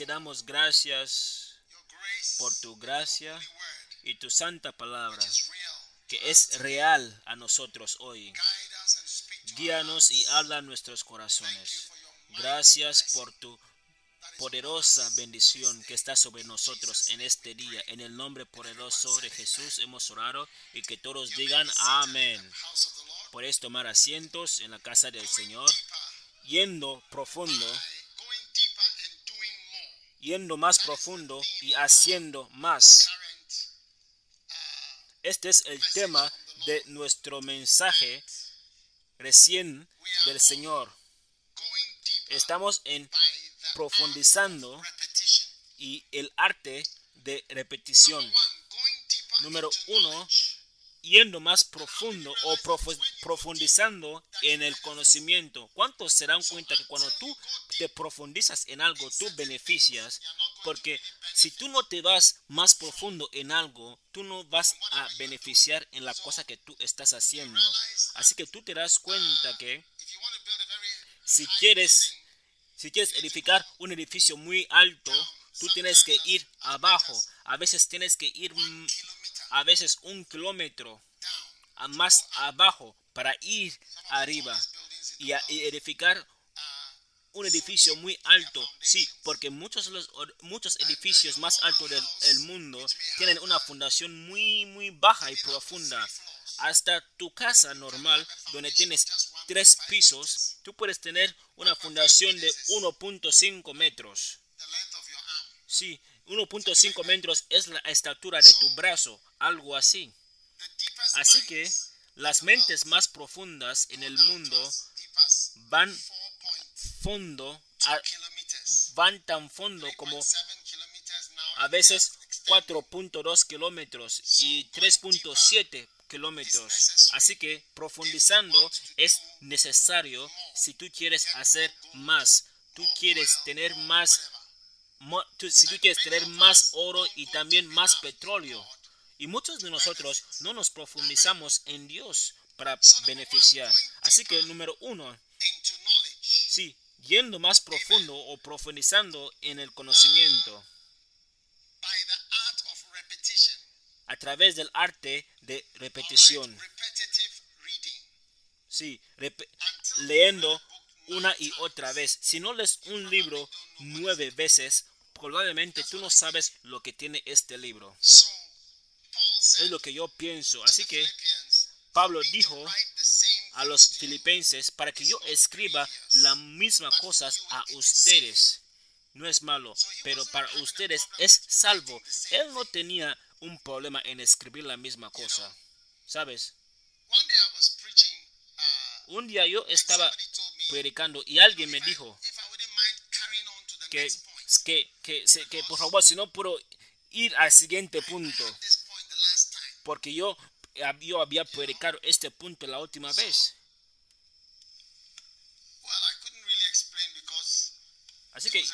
Te damos gracias por tu gracia y tu santa palabra, que es real a nosotros hoy. Guíanos y habla nuestros corazones. Gracias por tu poderosa bendición que está sobre nosotros en este día. En el nombre poderoso de Jesús hemos orado y que todos digan amén. Podéis tomar asientos en la casa del Señor, yendo profundo yendo más profundo y haciendo más. Este es el tema de nuestro mensaje recién del Señor. Estamos en profundizando y el arte de repetición. Número uno, yendo más profundo o profundizando en el conocimiento. ¿Cuántos se dan cuenta que cuando tú te profundizas en algo, tú beneficias? Porque si tú no te vas más profundo en algo, tú no vas a beneficiar en la cosa que tú estás haciendo. Así que tú te das cuenta que si quieres, si quieres edificar un edificio muy alto, tú tienes que ir abajo. A veces tienes que ir a veces un kilómetro más abajo para ir arriba y, edificar un edificio muy alto. Sí, porque muchos, los, muchos edificios más altos del mundo tienen una fundación muy, muy baja y profunda. Hasta tu casa normal, donde tienes tres pisos, tú puedes tener una fundación de 1.5 metros. Sí, 1.5 metros es la estatura de tu brazo, algo así. Así que las mentes más profundas en el mundo van fondo, van tan fondo como a veces 4.2 kilómetros y 3.7 kilómetros. Así que profundizando es necesario si tú quieres hacer más, tú quieres tener más, si tú quieres tener más oro y también más petróleo. Y muchos de nosotros no nos profundizamos en Dios para beneficiar. Así que número uno, sí, yendo más profundo o profundizando en el conocimiento a través del arte de repetición. Sí, leyendo una y otra vez. Si no lees un libro nueve veces, probablemente tú no sabes lo que tiene este libro. Es lo que yo pienso. Así que Pablo dijo a los filipenses para que yo escriba las mismas cosas a ustedes. No es malo, pero para ustedes es salvo. Él no tenía un problema en escribir la misma cosa. ¿Sabes? Un día yo estaba predicando y alguien me dijo que, que, que, que por favor, si no puedo ir al siguiente punto. Porque yo, yo había predicado este punto la última vez. Así que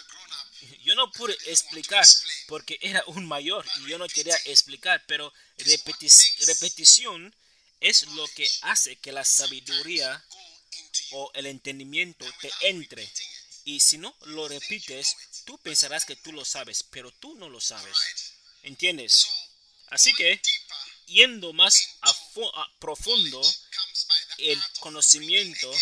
yo no pude explicar porque era un mayor y yo no quería explicar, pero repetición es lo que hace que la sabiduría o el entendimiento te entre. Y si no lo repites, tú pensarás que tú lo sabes, pero tú no lo sabes. ¿Entiendes? Así que yendo más a, profundo, el conocimiento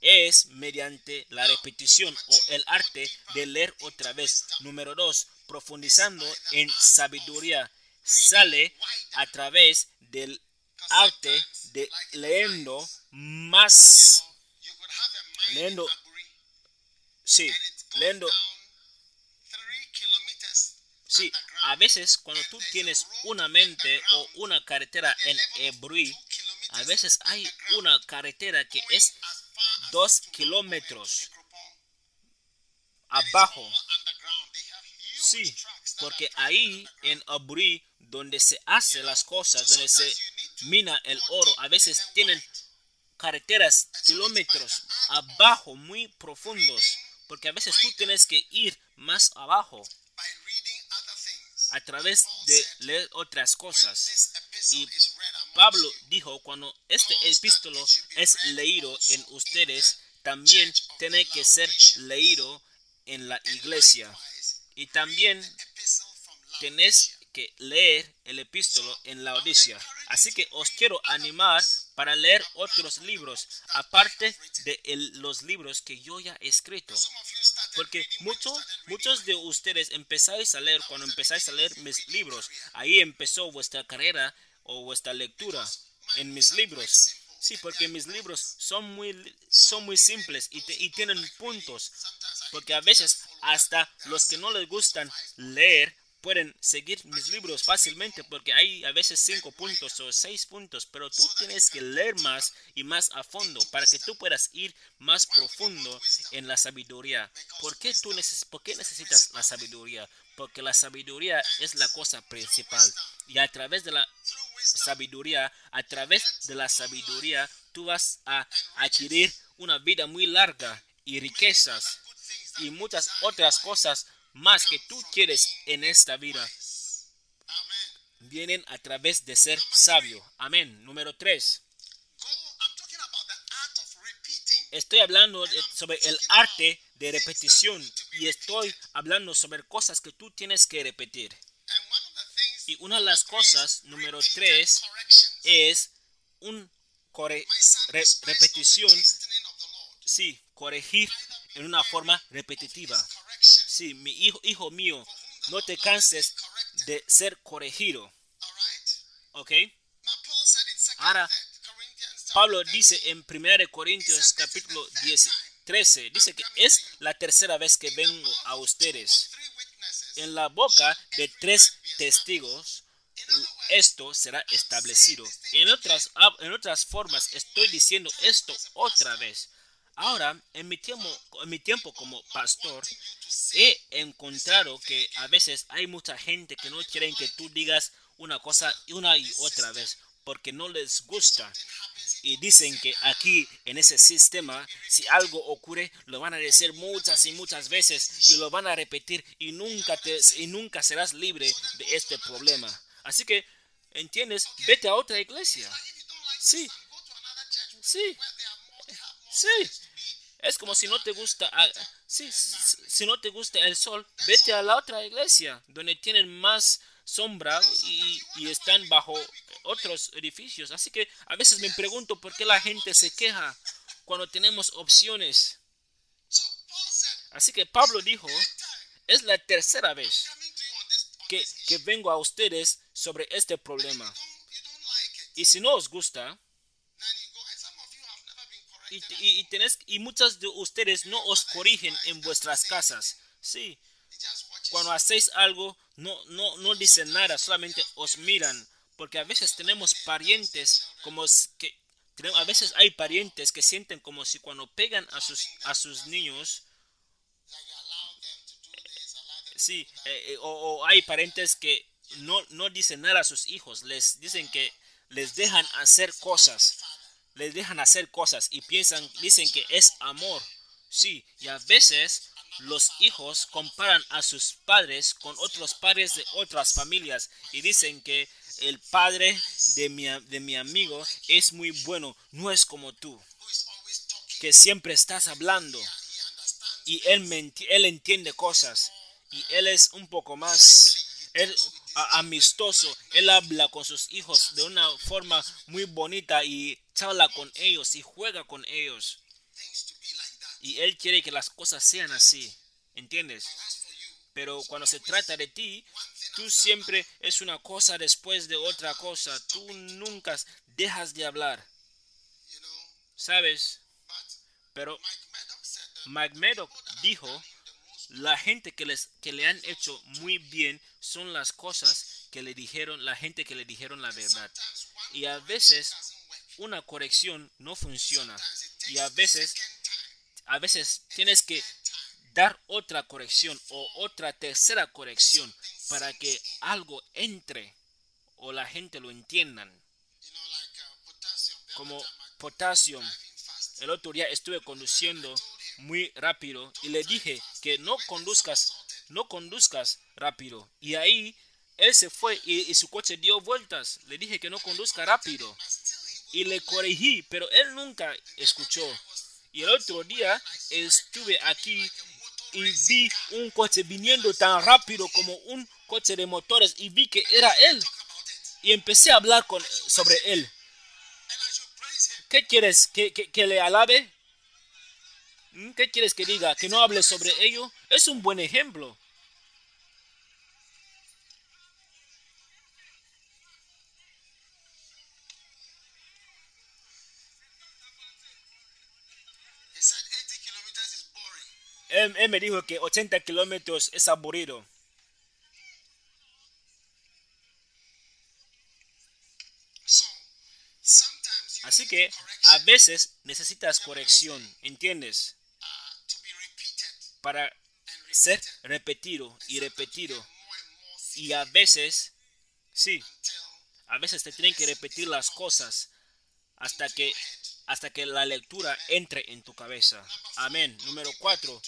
es mediante la repetición o el arte de leer otra vez. Número dos, profundizando en sabiduría. Sale a través del arte de leyendo más, leyendo, sí, leyendo, sí, a veces cuando tú tienes una mente o una carretera en Ebruí, a veces hay una carretera que es dos kilómetros abajo. Sí, porque ahí en Aburi, donde se hace las cosas, donde se mina el oro, a veces tienen carreteras kilómetros abajo, muy profundos, porque a veces tú tienes que ir más abajo a través de leer otras cosas. Y Pablo dijo, cuando este epístolo es leído en ustedes, también tiene que ser leído en la iglesia. Y también tenés que leer el epístolo en la Odisea. Así que os quiero animar para leer otros libros, aparte de los libros que yo ya he escrito. Porque muchos, muchos de ustedes empezáis a leer, cuando empezáis a leer mis libros, ahí empezó vuestra carrera o vuestra lectura en mis libros. Sí, porque mis libros son muy, son muy simples y, y tienen puntos. Porque a veces hasta los que no les gustan leer pueden seguir mis libros fácilmente porque hay a veces cinco puntos o seis puntos, pero tú tienes que leer más y más a fondo para que tú puedas ir más profundo en la sabiduría. ¿Por qué, tú ¿Por qué necesitas la sabiduría? Porque la sabiduría es la cosa principal y a través de la sabiduría, a través de la sabiduría, tú vas a adquirir una vida muy larga y riquezas y muchas otras cosas más que tú quieres en esta vida vienen a través de ser sabio. Amén. Número 3. Estoy hablando sobre el arte de repetición y estoy hablando sobre cosas que tú tienes que repetir. Y una de las cosas, número 3, es un repetición, sí, corregir en una forma repetitiva. Sí, mi hijo, mío, no te canses de ser corregido. ¿Ok? Ahora, Pablo dice en 1 Corintios capítulo 10, 13, dice que es la tercera vez que vengo a ustedes. En la boca de tres testigos, esto será establecido. En otras, en otras formas, estoy diciendo esto otra vez. Ahora, en mi tiempo, en mi tiempo como pastor, he encontrado que a veces hay mucha gente que no quieren que tú digas una cosa una y otra vez porque no les gusta. Y dicen que aquí en ese sistema, si algo ocurre, lo van a decir muchas y muchas veces y lo van a repetir y nunca, te, y nunca serás libre de este problema. Así que, ¿entiendes? Vete a otra iglesia. Sí, sí, sí. Es como si no te gusta, ah, si, si no te gusta el sol, vete a la otra iglesia donde tienen más sombra y, están bajo otros edificios. Así que a veces me pregunto por qué la gente se queja cuando tenemos opciones. Así que Pablo dijo, es la tercera vez que, que vengo a ustedes sobre este problema. Y si no os gusta, y, y, y muchos de ustedes no os corrigen en vuestras casas. Sí, cuando hacéis algo, no, no, no dicen nada, solamente os miran. Porque a veces tenemos parientes como que a veces hay parientes que sienten como si cuando pegan a sus, a sus niños, sí, eh, eh, o, o, hay parientes que no, no dicen nada a sus hijos, les dicen que les dejan hacer cosas les dejan hacer cosas y piensan, dicen que es amor. Sí, y a veces los hijos comparan a sus padres con otros padres de otras familias y dicen que el padre de mi, de mi amigo es muy bueno, no es como tú, que siempre estás hablando y él, él entiende cosas y él es un poco más amistoso. Él habla con sus hijos de una forma muy bonita y charla con ellos y juega con ellos. Y Él quiere que las cosas sean así. ¿Entiendes? Pero cuando se trata de ti, tú siempre es una cosa después de otra cosa. Tú nunca dejas de hablar. ¿Sabes? Pero Mike Meadow dijo, la gente que, les, que le han hecho muy bien son las cosas que le dijeron, la gente que le dijeron la verdad. Y a veces una corrección no funciona. Y a veces, a veces tienes que dar otra corrección o otra tercera corrección para que algo entre o la gente lo entiendan. Como potasio. El otro día estuve conduciendo muy rápido y le dije que no conduzcas, no conduzcas rápido. Y ahí él se fue y, su coche dio vueltas. Le dije que no conduzca rápido. Y le corregí, pero él nunca escuchó. Y el otro día estuve aquí y vi un coche viniendo tan rápido como un coche de motores y vi que era él. Y empecé a hablar con, sobre él. ¿Qué quieres? ¿Que, que le alabe? ¿Mm? ¿Qué quieres que diga? ¿Que no hable sobre ello? Es un buen ejemplo. Él, él, me dijo que 80 kilómetros es aburrido. Así que a veces necesitas corrección, ¿entiendes? Para ser repetido y repetido. Y a veces, sí, a veces te tienen que repetir las cosas hasta que hasta que la lectura entre en tu cabeza. Amén. Número cuatro,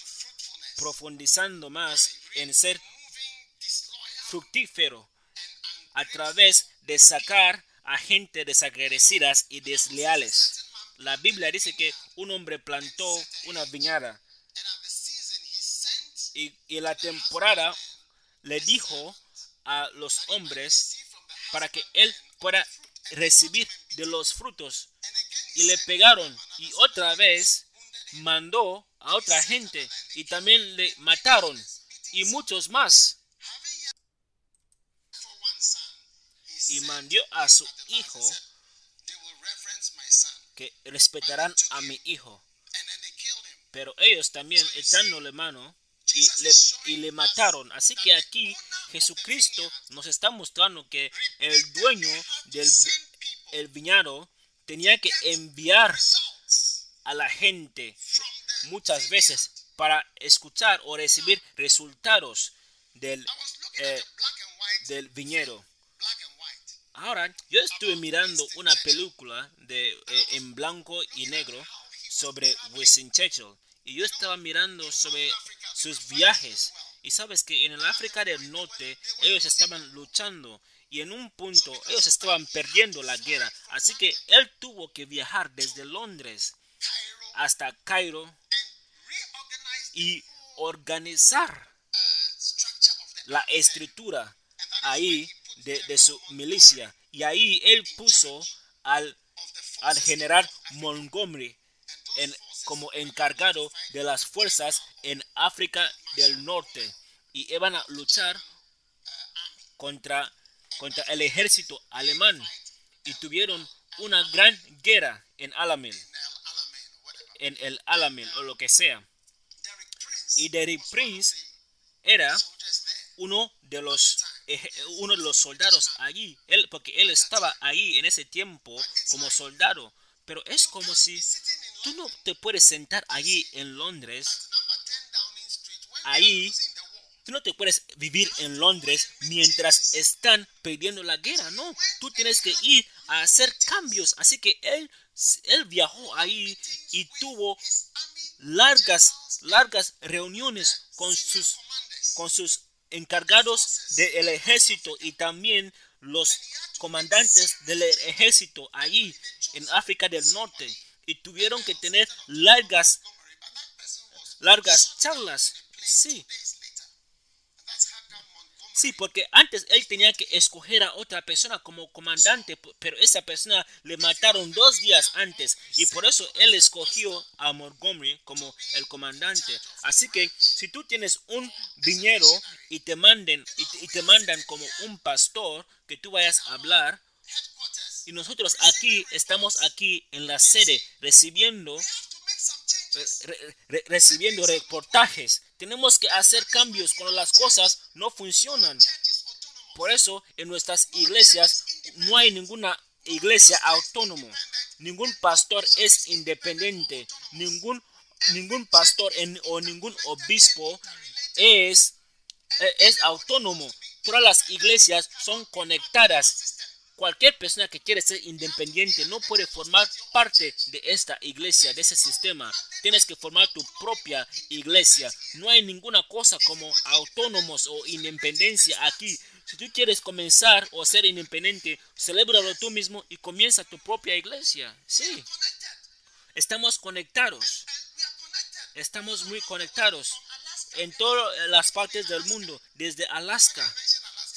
profundizando más en ser fructífero a través de sacar a gente desagradecidas y desleales. La Biblia dice que un hombre plantó una viñada y, en la temporada le dijo a los hombres para que él pueda recibir de los frutos. Y le pegaron y otra vez mandó a otra gente y también le mataron y muchos más. Y mandó a su hijo que respetarán a mi hijo. Pero ellos también echándole mano y le, y le mataron. Así que aquí Jesucristo nos está mostrando que el dueño del el viñado tenía que enviar a la gente muchas veces para escuchar o recibir resultados del, eh, del viñedo. Ahora, yo estuve mirando una película de, eh, en blanco y negro sobre Winston Churchill y yo estaba mirando sobre sus viajes. Y sabes que en el África del Norte ellos estaban luchando y en un punto ellos estaban perdiendo la guerra. Así que él tuvo que viajar desde Londres hasta Cairo y organizar la estructura ahí de, su milicia. Y ahí él puso al, al general Montgomery en como encargado de las fuerzas en África del Norte y iban a luchar contra, contra el ejército alemán y tuvieron una gran guerra en Alamein, en el Alamein o lo que sea. Y Derrick Prince era uno de los uno de los soldados allí, él, porque él estaba ahí en ese tiempo como soldado, pero es como si Tú no te puedes sentar allí en Londres. Ahí, tú no te puedes vivir en Londres mientras están perdiendo la guerra. No, tú tienes que ir a hacer cambios. Así que él, él viajó ahí y tuvo largas, largas reuniones con sus, con sus encargados del ejército y también los comandantes del ejército allí en África del Norte y tuvieron que tener largas, largas charlas. Sí. Sí, porque antes él tenía que escoger a otra persona como comandante, pero esa persona le mataron dos días antes y por eso él escogió a Montgomery como el comandante. Así que si tú tienes un viñero y te manden y te, mandan como un pastor que tú vayas a hablar y nosotros aquí estamos aquí en la sede recibiendo recibiendo reportajes. Tenemos que hacer cambios cuando las cosas no funcionan. Por eso en nuestras iglesias no hay ninguna iglesia autónoma. Ningún pastor es independiente. Ningún, ningún pastor o ningún obispo es, es autónomo. Todas las iglesias son conectadas Cualquier persona que quiere ser independiente no puede formar parte de esta iglesia, de ese sistema. Tienes que formar tu propia iglesia. No hay ninguna cosa como autónomos o independencia aquí. Si tú quieres comenzar o ser independiente, celébralo tú mismo y comienza tu propia iglesia. Sí. Estamos conectados. Estamos muy conectados en todas las partes del mundo, desde Alaska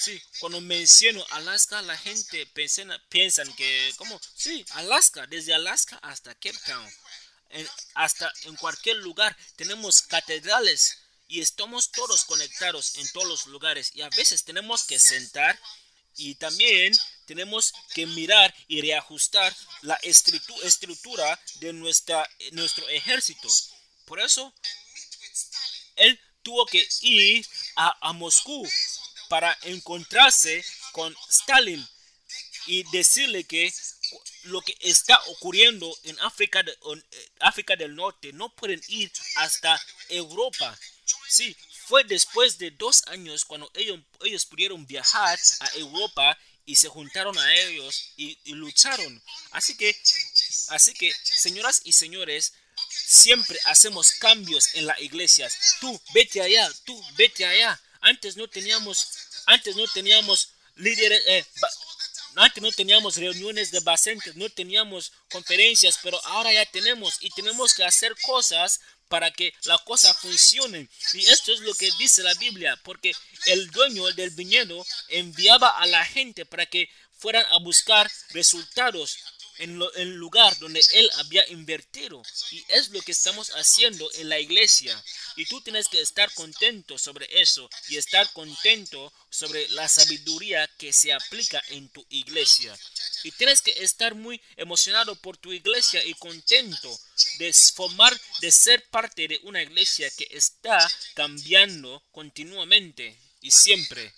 Sí, cuando menciono Alaska, la gente piensa, que, ¿cómo? Sí, Alaska, desde Alaska hasta Cape Town, hasta en cualquier lugar tenemos catedrales y estamos todos conectados en todos los lugares y a veces tenemos que sentar y también tenemos que mirar y reajustar la estructura de nuestra, nuestro ejército. Por eso, él tuvo que ir a Moscú para encontrarse con Stalin y decirle que lo que está ocurriendo en África, de, eh, África del Norte no pueden ir hasta Europa. Sí, fue después de dos años cuando ellos, ellos pudieron viajar a Europa y se juntaron a ellos y, y lucharon. Así que, así que, señoras y señores, siempre hacemos cambios en las iglesias. Tú vete allá, tú vete allá. Antes no teníamos, antes no teníamos líderes, eh, antes no teníamos reuniones de bacentes, no teníamos conferencias, pero ahora ya tenemos y tenemos que hacer cosas para que la cosa funcione. Y esto es lo que dice la Biblia, porque el dueño del viñedo enviaba a la gente para que fueran a buscar resultados en el lugar donde Él había invertido. Y es lo que estamos haciendo en la iglesia. Y tú tienes que estar contento sobre eso y estar contento sobre la sabiduría que se aplica en tu iglesia. Y tienes que estar muy emocionado por tu iglesia y contento de formar, de ser parte de una iglesia que está cambiando continuamente y siempre.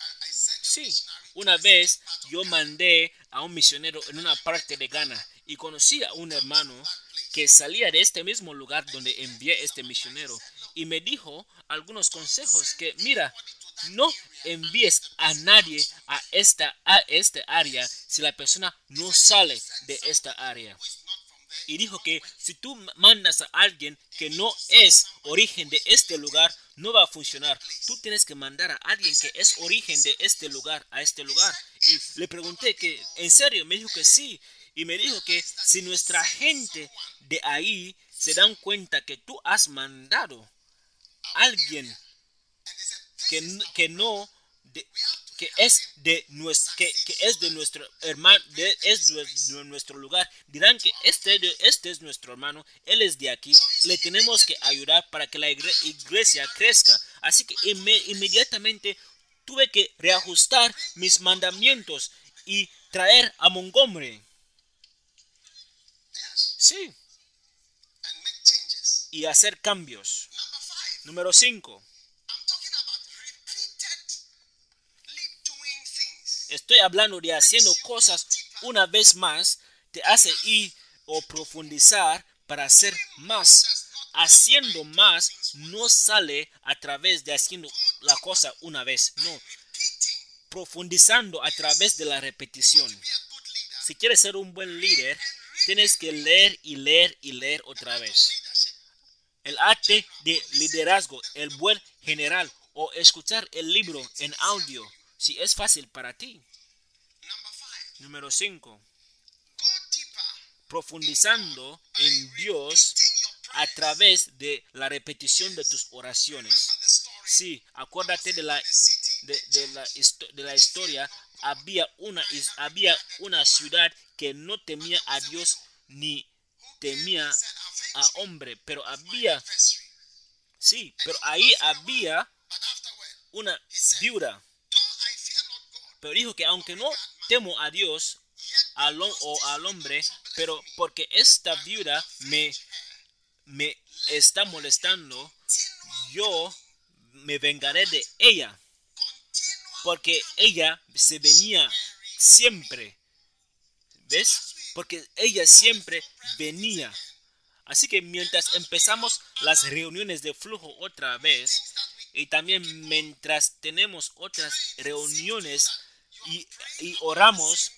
Sí, una vez yo mandé a un misionero en una parte de Ghana y conocí a un hermano que salía de este mismo lugar donde envié este misionero y me dijo algunos consejos que mira, no envíes a nadie a esta, a esta área si la persona no sale de esta área. Y dijo que si tú mandas a alguien que no es origen de este lugar, no va a funcionar. Tú tienes que mandar a alguien que es origen de este lugar a este lugar. Y le pregunté que, ¿en serio? Me dijo que sí. Y me dijo que si nuestra gente de ahí se dan cuenta que tú has mandado a alguien que, que no, que es de nuestro, que, es de nuestro hermano, es de nuestro lugar, dirán que este, este es nuestro hermano, él es de aquí, le tenemos que ayudar para que la iglesia crezca. Así que inmediatamente tuve que reajustar mis mandamientos y traer a Montgomery. Sí. Y hacer cambios. Número 5. Estoy hablando de haciendo cosas una vez más. Te hace ir o profundizar para hacer más. Haciendo más no sale a través de haciendo la cosa una vez. No. Profundizando a través de la repetición. Si quieres ser un buen líder, tienes que leer y leer y leer otra vez. El arte de liderazgo, el buen general o escuchar el libro en audio, si es fácil para ti. Número 5. Profundizando en Dios a través de la repetición de tus oraciones. Sí, acuérdate de la de, la, de la historia. Había una, había una ciudad que no temía a Dios ni temía a hombre, pero había, sí, pero ahí había una viuda. Pero dijo que aunque no temo a Dios al, o al hombre, pero porque esta viuda me, me está molestando, yo me vengaré de ella. Porque ella se venía siempre. ¿Ves? Porque ella siempre venía. Así que mientras empezamos las reuniones de flujo otra vez, y también mientras tenemos otras reuniones y, oramos,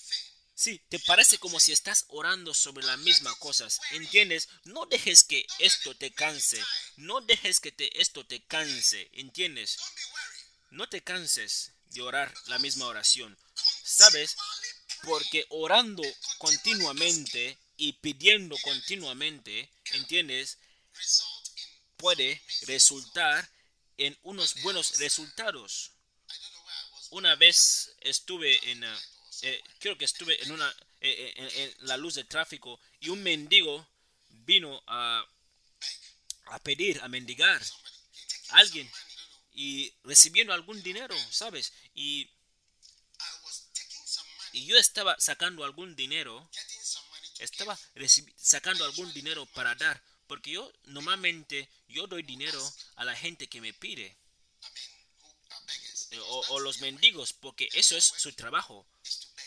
Sí, te parece como si estás orando sobre las mismas cosas. ¿Entiendes? No dejes que esto te canse. No dejes que te, esto te canse. ¿Entiendes? No te canses de orar la misma oración. ¿Sabes? Porque orando continuamente y pidiendo continuamente, ¿entiendes? Puede resultar en unos buenos resultados. Una vez estuve en... Uh, eh, creo que estuve en una eh, eh, en, la luz de tráfico y un mendigo vino a, a pedir, a mendigar a alguien y recibiendo algún dinero, ¿sabes? Y, y yo estaba sacando algún dinero, estaba sacando algún dinero para dar, porque yo normalmente yo doy dinero a la gente que me pide. O, los mendigos, porque eso es su trabajo.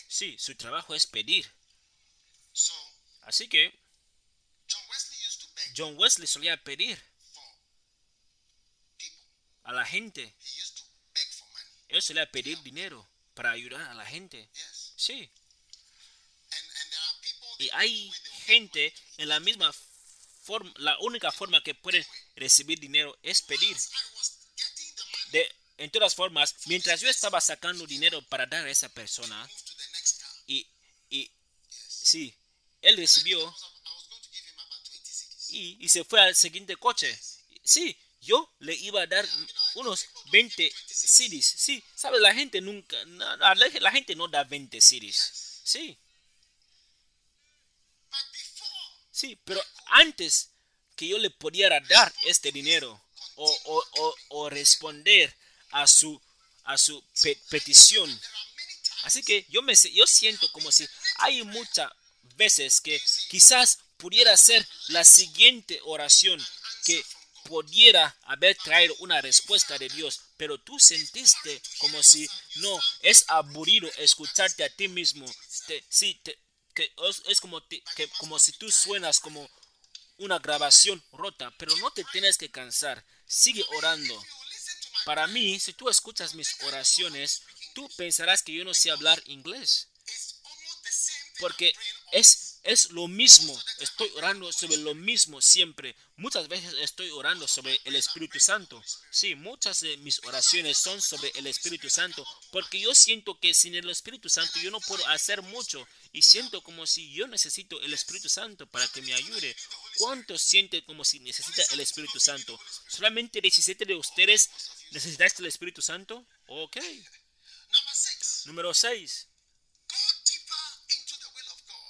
Sí, su trabajo es pedir. Así que John Wesley solía pedir a la gente. Él solía pedir dinero para ayudar a la gente. Sí. Y hay gente en la misma forma, la única forma que pueden recibir dinero es pedir. De, en todas formas, mientras yo estaba sacando dinero para dar a esa persona, y sí, él recibió y, se fue al siguiente coche. Sí, yo le iba a dar unos 20 CDs. Sí, ¿sabes? La gente nunca, la gente no da 20 CDs. Sí. Sí, pero antes que yo le pudiera dar este dinero o, responder a su, a su petición, Así que yo, me, yo siento como si hay muchas veces que quizás pudiera ser la siguiente oración que pudiera haber traído una respuesta de Dios, pero tú sentiste como si no es aburrido escucharte a ti mismo. sí, que es como, que, como si tú suenas como una grabación rota, pero no te tienes que cansar. Sigue orando. Para mí, si tú escuchas mis oraciones, tú pensarás que yo no sé hablar inglés. Porque es, es lo mismo. Estoy orando sobre lo mismo siempre. Muchas veces estoy orando sobre el Espíritu Santo. Sí, muchas de mis oraciones son sobre el Espíritu Santo. Porque yo siento que sin el Espíritu Santo yo no puedo hacer mucho. Y siento como si yo necesito el Espíritu Santo para que me ayude. ¿Cuántos sienten como si necesita el Espíritu Santo? ¿Solamente 17 de ustedes necesitáis el Espíritu Santo? Ok. Número 6.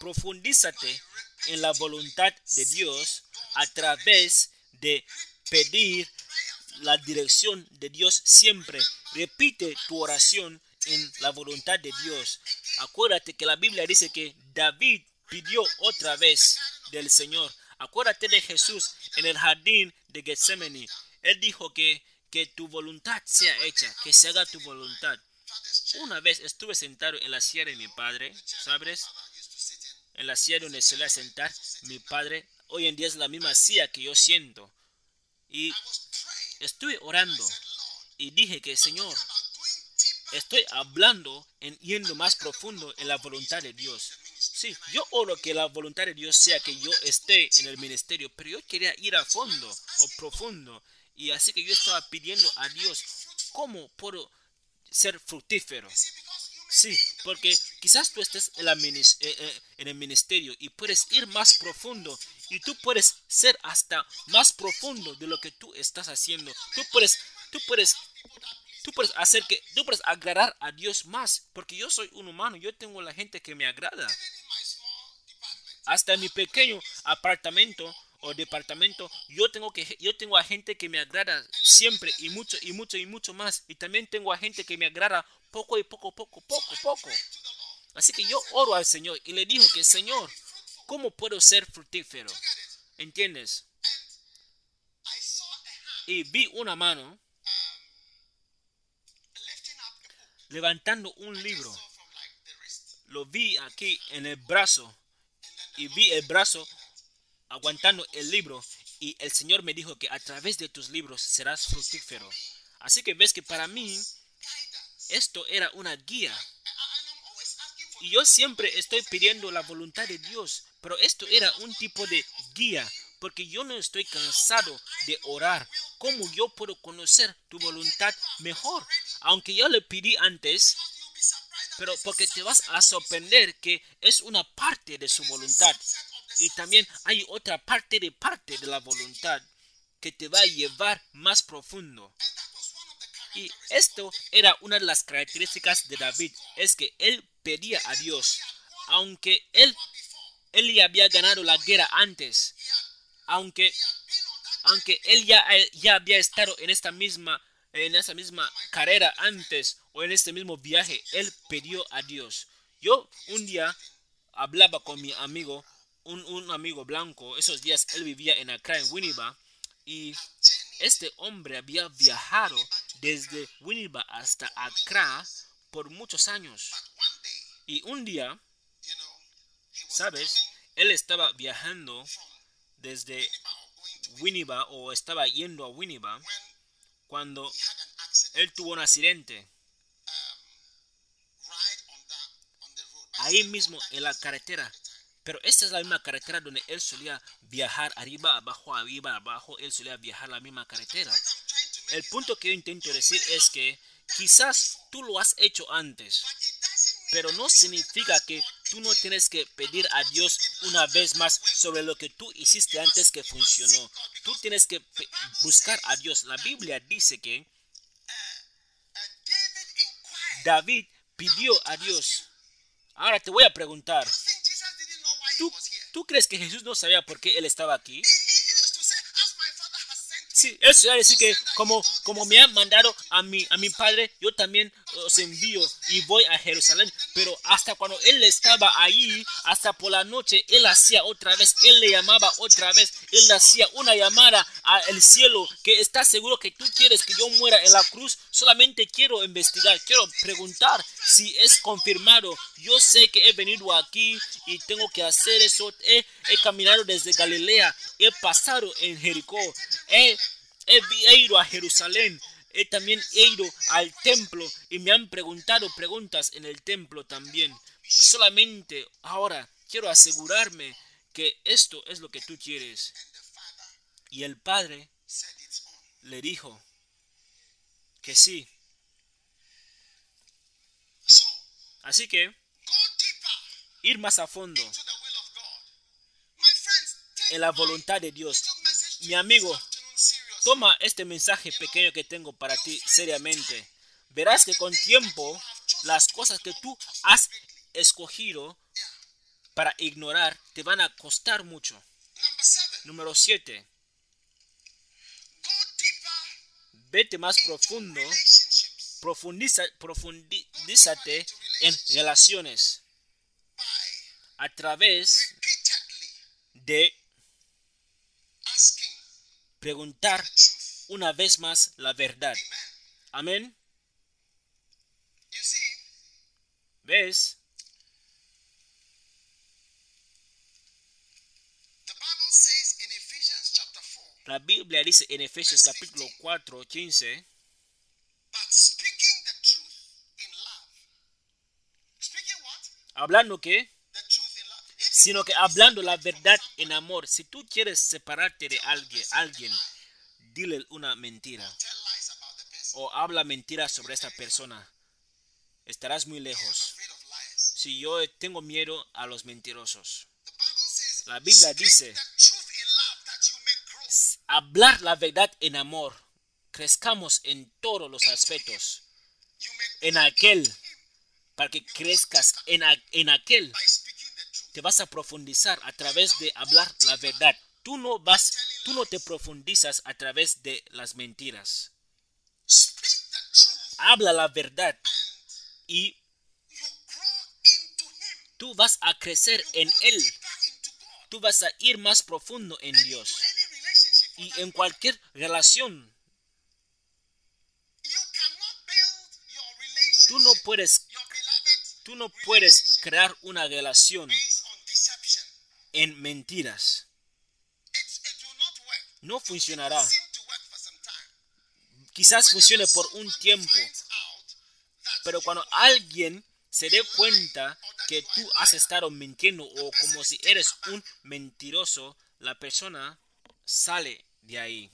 Profundízate en la voluntad de Dios a través de pedir la dirección de Dios siempre. Repite tu oración en la voluntad de Dios. Acuérdate que la Biblia dice que David pidió otra vez del Señor. Acuérdate de Jesús en el jardín de Getsemaní. Él dijo que, que tu voluntad sea hecha, que se haga tu voluntad. Una vez estuve sentado en la silla de mi padre, ¿sabes? En la silla donde se sentar mi padre. Hoy en día es la misma silla que yo siento. Y estuve orando y dije que, Señor, estoy hablando en yendo más profundo en la voluntad de Dios. Sí, yo oro que la voluntad de Dios sea que yo esté en el ministerio, pero yo quería ir a fondo o profundo. Y así que yo estaba pidiendo a Dios, ¿cómo puedo ser fructífero. Sí, porque quizás tú estés eh, eh, en, el ministerio y puedes ir más profundo y tú puedes ser hasta más profundo de lo que tú estás haciendo. Tú puedes, tú puedes, tú puedes hacer que tú puedes agradar a Dios más, porque yo soy un humano, yo tengo la gente que me agrada. Hasta en mi pequeño apartamento o departamento, yo tengo que yo tengo a gente que me agrada siempre y mucho y mucho y mucho más y también tengo a gente que me agrada poco y poco poco poco poco. Así que yo oro al Señor y le digo que Señor, ¿cómo puedo ser fructífero? ¿Entiendes? Y vi una mano levantando un libro. Lo vi aquí en el brazo y vi el brazo aguantando el libro y el Señor me dijo que a través de tus libros serás fructífero. Así que ves que para mí esto era una guía. Y yo siempre estoy pidiendo la voluntad de Dios, pero esto era un tipo de guía, porque yo no estoy cansado de orar. ¿Cómo yo puedo conocer tu voluntad mejor? Aunque yo le pedí antes, pero porque te vas a sorprender que es una parte de su voluntad. Y también hay otra parte de parte de la voluntad que te va a llevar más profundo. Y esto era una de las características de David, es que él pedía a Dios, aunque él, él ya había ganado la guerra antes, aunque, aunque él ya, ya había estado en esta misma en esa misma carrera antes o en este mismo viaje, él pidió a Dios. Yo un día hablaba con mi amigo un, amigo blanco, esos días él vivía en Accra, en Winneba, y este hombre había viajado desde Winneba hasta Accra por muchos años. Y un día, ¿sabes? Él estaba viajando desde Winneba o estaba yendo a Winneba cuando él tuvo un accidente. Ahí mismo en la carretera pero esta es la misma carretera donde él solía viajar arriba, abajo, arriba, abajo. Él solía viajar la misma carretera. El punto que yo intento decir es que quizás tú lo has hecho antes, pero no significa que tú no tienes que pedir a Dios una vez más sobre lo que tú hiciste antes que funcionó. Tú tienes que buscar a Dios. La Biblia dice que David pidió a Dios. Ahora te voy a preguntar, ¿Tú, crees que Jesús no sabía por qué él estaba aquí? Sí, eso a decir que como, como me han mandado a mi, a mi padre, yo también os envío y voy a Jerusalén. Pero hasta cuando él estaba ahí, hasta por la noche, él hacía otra vez, él le llamaba otra vez, él hacía una llamada al cielo, que está seguro que tú quieres que yo muera en la cruz. Solamente quiero investigar, quiero preguntar si es confirmado. Yo sé que he venido aquí y tengo que hacer eso. He, caminado desde Galilea, he pasado en Jericó, he he, ido a Jerusalén, he también ido al templo y me han preguntado preguntas en el templo también. Solamente ahora quiero asegurarme que esto es lo que tú quieres. Y el padre le dijo que sí. Así que ir más a fondo en la voluntad de Dios. Mi amigo, Toma este mensaje pequeño que tengo para ti seriamente. Verás que con tiempo las cosas que tú has escogido para ignorar te van a costar mucho. Número 7. Vete más profundo. Profundiza, profundízate en relaciones a través de preguntar una vez más la verdad. Amén. ¿Ves? La Biblia dice en Efesios capítulo 4, 15. Hablando que sino que hablando la verdad en amor. Si tú quieres separarte de alguien, alguien, dile una mentira o habla mentiras sobre esta persona. Estarás muy lejos. Si yo tengo miedo a los mentirosos. La Biblia dice, hablar la verdad en amor crezcamos en todos los aspectos. En aquel, para que crezcas en, en aquel, te vas a profundizar a través de hablar la verdad. Tú no vas, tú no te profundizas a través de las mentiras. Habla la verdad y tú vas a crecer en él. Tú vas a ir más profundo en Dios. Y en cualquier relación tú no puedes tú no puedes crear una relación en mentiras. No funcionará. Quizás funcione por un tiempo, pero cuando alguien se dé cuenta que tú has estado mintiendo o como si eres un mentiroso, la persona sale de ahí.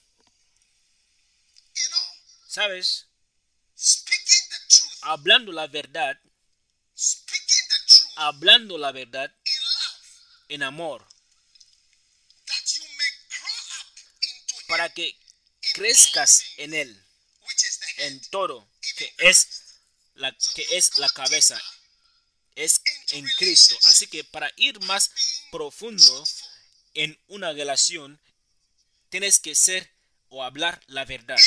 ¿Sabes? Hablando la verdad, hablando la verdad en amor, para que crezcas en él, en todo, que es la, que es la cabeza, es en Cristo. Así que para ir más profundo en una relación, tienes que ser o hablar la verdad.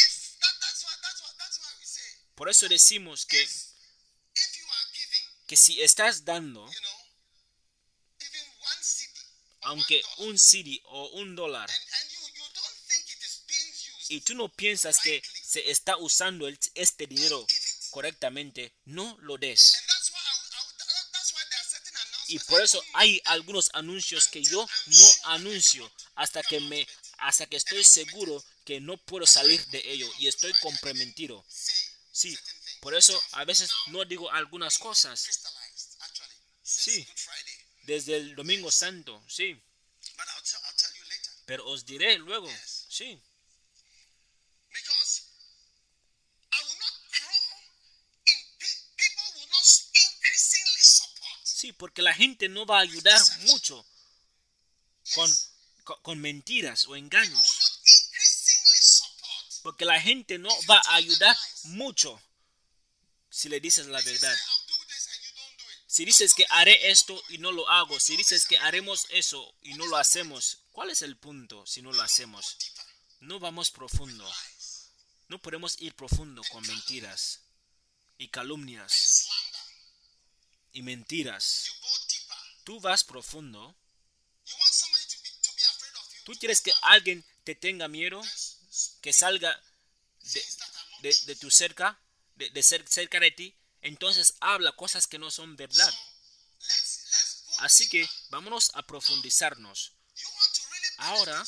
Por eso decimos que, que si estás dando, aunque un CD o un dólar, y tú no piensas que se está usando este dinero correctamente, no lo des. Y por eso hay algunos anuncios que yo no anuncio hasta que me hasta que estoy seguro que no puedo salir de ello y estoy comprometido. Sí, por eso a veces no digo algunas cosas. Sí, desde el domingo santo, sí. Pero os diré luego, sí. Sí, porque la gente no va a ayudar mucho con, con, mentiras o engaños. Porque la gente no va a ayudar mucho si le dices la verdad. Si dices que haré esto y no lo hago, si dices que haremos eso y no lo hacemos, ¿cuál es el punto si no lo hacemos? No vamos profundo. No podemos ir profundo con mentiras y calumnias y mentiras. Tú vas profundo. ¿Tú quieres que alguien te tenga miedo? Que salga de, tu cerca, de, ser cerca de ti. Entonces habla cosas que no son verdad. Así que vámonos a profundizarnos. Ahora,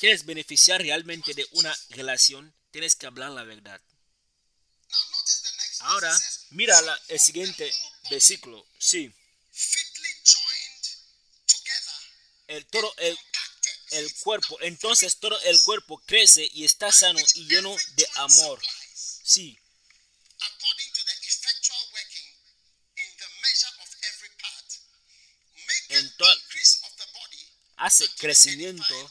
¿quieres beneficiar realmente de una relación? Tienes que hablar la verdad. Ahora, mira el siguiente versículo. Sí. El, todo el, el cuerpo, entonces todo el cuerpo crece y está sano y lleno de amor. Sí. Entonces, hace crecimiento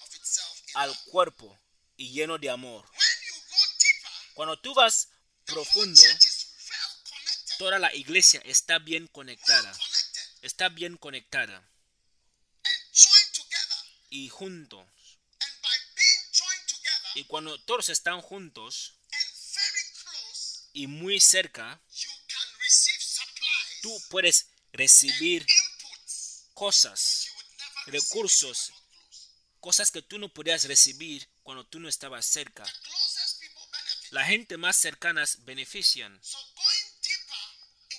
al cuerpo y lleno de amor. Cuando tú vas profundo, toda la iglesia está bien conectada. Está bien conectada. Y juntos. Y cuando todos están juntos y muy cerca, tú puedes recibir cosas, recursos, cosas que tú no podías recibir cuando tú no estabas cerca. La gente más cercana benefician.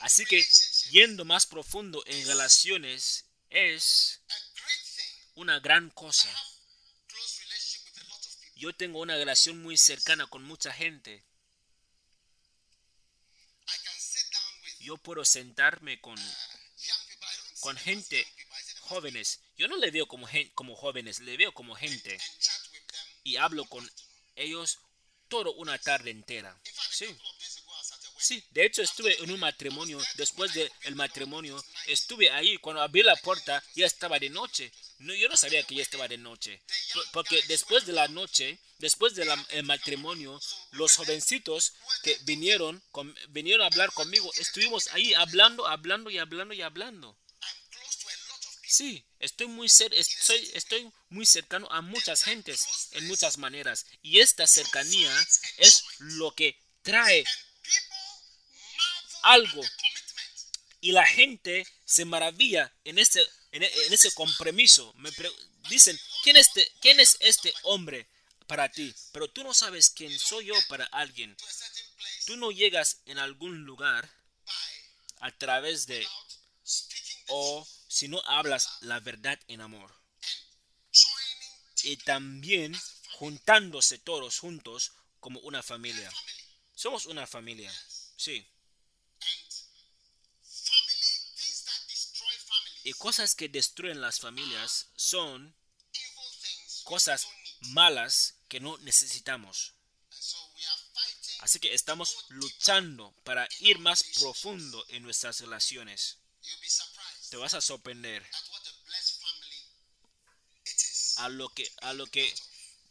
Así que yendo más profundo en relaciones es una gran cosa. Yo tengo una relación muy cercana con mucha gente. Yo puedo sentarme con, con gente jóvenes. Yo no le veo como, como jóvenes, le veo como gente. Y hablo con ellos todo una tarde entera. Sí. Sí, de hecho estuve en un matrimonio. Después del matrimonio, estuve ahí. Cuando abrí la puerta, ya estaba de noche. No, yo no sabía que ya estaba de noche. Porque después de la noche, después del matrimonio, los jovencitos que vinieron, vinieron a hablar conmigo, estuvimos ahí hablando, hablando y hablando y hablando. Sí, estoy muy, estoy, estoy muy cercano a muchas gentes en muchas maneras. Y esta cercanía es lo que trae algo. Y la gente se maravilla en ese, en, ese compromiso. Me dicen, ¿quién, este, ¿quién es este hombre para ti? Pero tú no sabes quién soy yo para alguien. Tú no llegas en algún lugar a través de o si no hablas la verdad en amor. Y también juntándose todos juntos como una familia. Somos una familia, sí. Y cosas que destruyen las familias son cosas malas que no necesitamos. Así que estamos luchando para ir más profundo en nuestras relaciones te vas a sorprender a lo que a lo que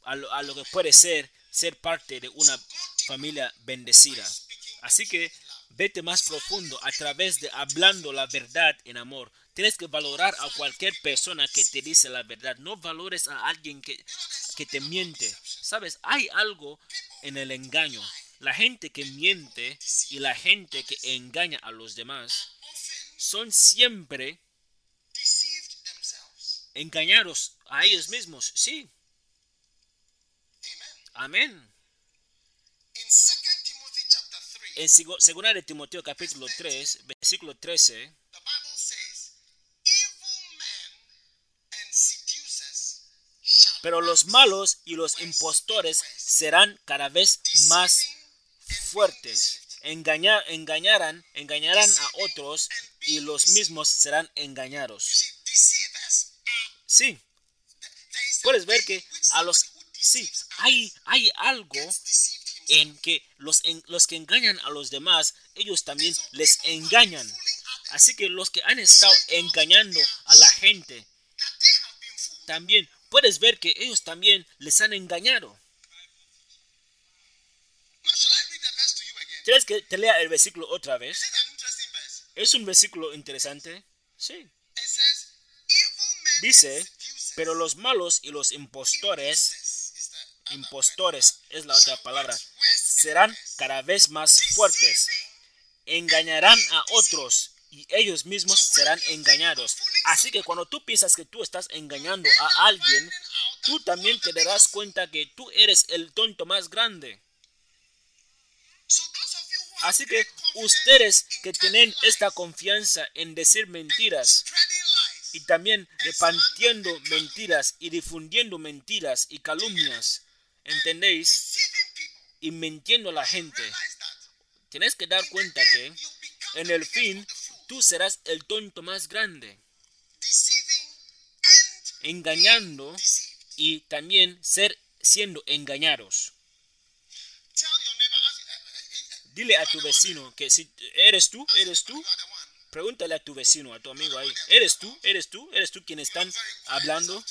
a lo, que puede ser ser parte de una familia bendecida. Así que vete más profundo a través de hablando la verdad en amor. Tienes que valorar a cualquier persona que te dice la verdad. No valores a alguien que, que te miente. Sabes, hay algo en el engaño. La gente que miente y la gente que engaña a los demás son siempre engañados a ellos mismos. Sí. Amén. En 2 de Timoteo capítulo 3, versículo 13, pero los malos y los impostores serán cada vez más fuertes engañar, engañarán, engañarán a otros y los mismos serán engañados. Sí, puedes ver que a los sí hay hay algo en que los, los que engañan a los demás ellos también les engañan. Así que los que han estado engañando a la gente también puedes ver que ellos también les han engañado. ¿Quieres que te lea el versículo otra vez? ¿Es un versículo interesante? Sí. Dice, pero los malos y los impostores, impostores es la otra palabra, serán cada vez más fuertes. Engañarán a otros y ellos mismos serán engañados. Así que cuando tú piensas que tú estás engañando a alguien, tú también te darás cuenta que tú eres el tonto más grande. Así que ustedes que tienen esta confianza en decir mentiras y también repartiendo mentiras y difundiendo mentiras y calumnias, ¿entendéis? Y mintiendo a la gente. Tienes que dar cuenta que en el fin tú serás el tonto más grande. Engañando y también ser siendo engañados. Dile a tu vecino que si eres tú, eres tú. Pregúntale a tu vecino, a tu amigo ahí. ¿Eres tú? ¿Eres tú? ¿Eres tú quien están hablando?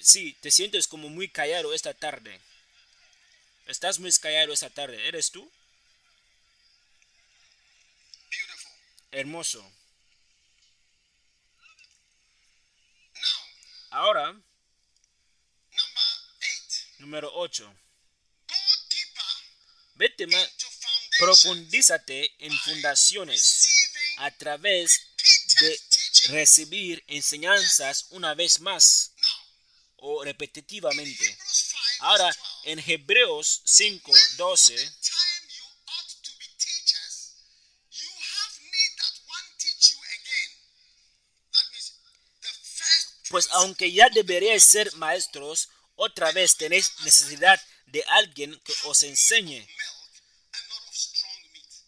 sí, te sientes como muy callado esta tarde. Estás muy callado esta tarde. ¿Eres tú? Hermoso. Ahora, número 8. Vete más Profundízate en fundaciones a través de recibir enseñanzas una vez más o repetitivamente. Ahora, en Hebreos 5, 12, pues aunque ya deberíais ser maestros, otra vez tenéis necesidad de alguien que os enseñe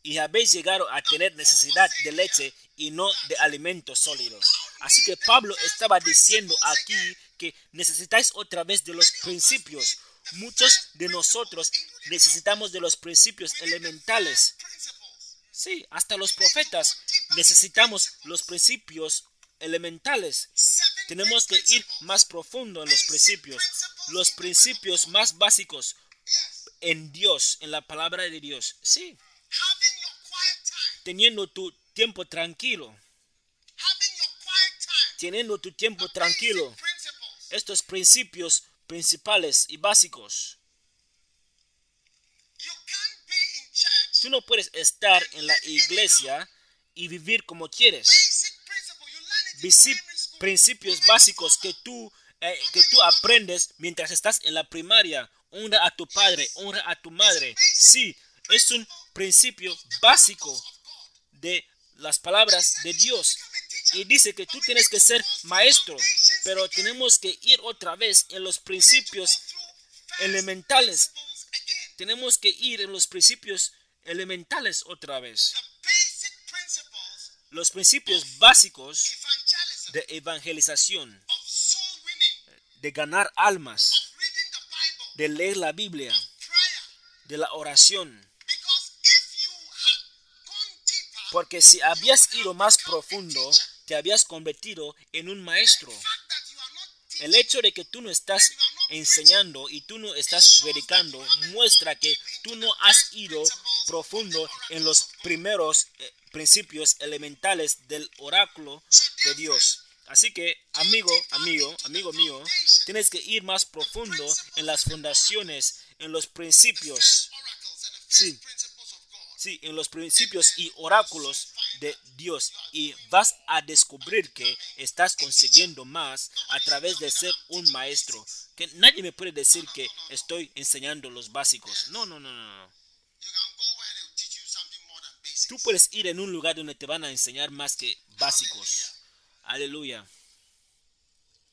y habéis llegado a tener necesidad de leche y no de alimentos sólidos. Así que Pablo estaba diciendo aquí que necesitáis otra vez de los principios. Muchos de nosotros necesitamos de los principios elementales. Sí, hasta los profetas necesitamos los principios elementales. Tenemos que ir más profundo en los principios, los principios más básicos, en Dios, en la palabra de Dios. Sí, teniendo tu tiempo tranquilo, teniendo tu tiempo tranquilo. Estos principios principales y básicos. Tú no puedes estar en la iglesia y vivir como quieres. Principios básicos que tú, eh, que tú aprendes mientras estás en la primaria. Honra a tu padre, honra a tu madre. Sí, es un principio básico de las palabras de Dios. Y dice que tú tienes que ser maestro, pero tenemos que ir otra vez en los principios elementales. Tenemos que ir en los principios elementales otra vez. Los principios básicos de evangelización, de ganar almas, de leer la Biblia, de la oración. Porque si habías ido más profundo, te habías convertido en un maestro. El hecho de que tú no estás enseñando y tú no estás predicando muestra que tú no has ido profundo en los primeros eh, principios elementales del oráculo de Dios. Así que, amigo, amigo, amigo mío, tienes que ir más profundo en las fundaciones, en los principios, Sí. sí, en los principios y oráculos de Dios y vas a descubrir que estás consiguiendo más a través de ser un maestro. Que nadie me puede decir que estoy enseñando los básicos. No, no, no, no. Tú puedes ir en un lugar donde te van a enseñar más que básicos. Aleluya.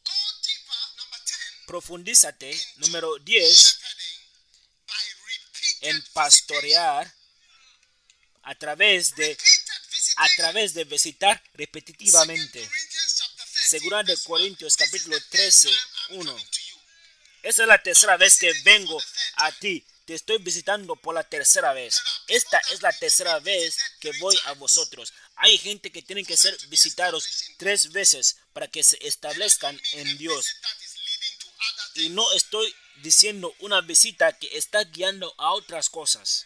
Go deeper. Number 10. Profundízate. Número 10. Shepherding by repeated En pastorear a través de a través de visitar repetitivamente. Corinthians chapter 13, Segunda de Corintios 1. This is capítulo the third 13, time I'm 1. coming to you. Esa es la tercera vez que vengo a ti. Estoy visitando por la tercera vez. Esta es la tercera vez que voy a vosotros. Hay gente que tienen que ser visitados tres veces para que se establezcan en Dios. Y no estoy diciendo una visita que está guiando a otras cosas.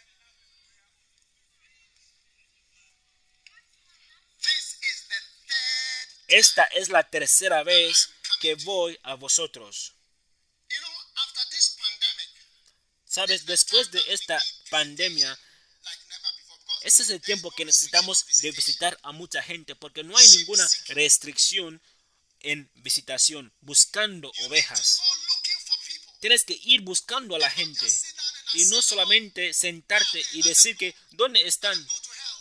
Esta es la tercera vez que voy a vosotros. You know, after this pandemic, Sabes, después de esta pandemia, Ese es el tiempo que necesitamos de visitar a mucha gente porque no hay ninguna restricción en visitación, buscando ovejas. Tienes que ir buscando a la gente y no solamente sentarte y decir que ¿dónde están?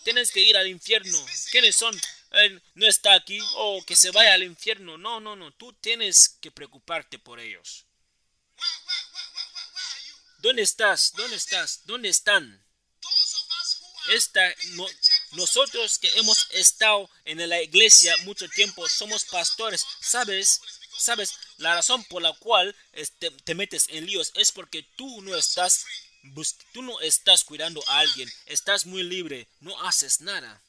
Tienes que ir al infierno. ¿Quiénes son? Él no está aquí. O que se vaya al infierno. No, no, no. Tú tienes que preocuparte por ellos. ¿Dónde estás? ¿Dónde estás? ¿Dónde están? Esta, nosotros que hemos estado en la iglesia mucho tiempo somos pastores. ¿Sabes? ¿Sabes? La razón por la cual este, te metes en líos es porque tú no estás tú no estás cuidando a alguien. Estás muy libre. No haces nada.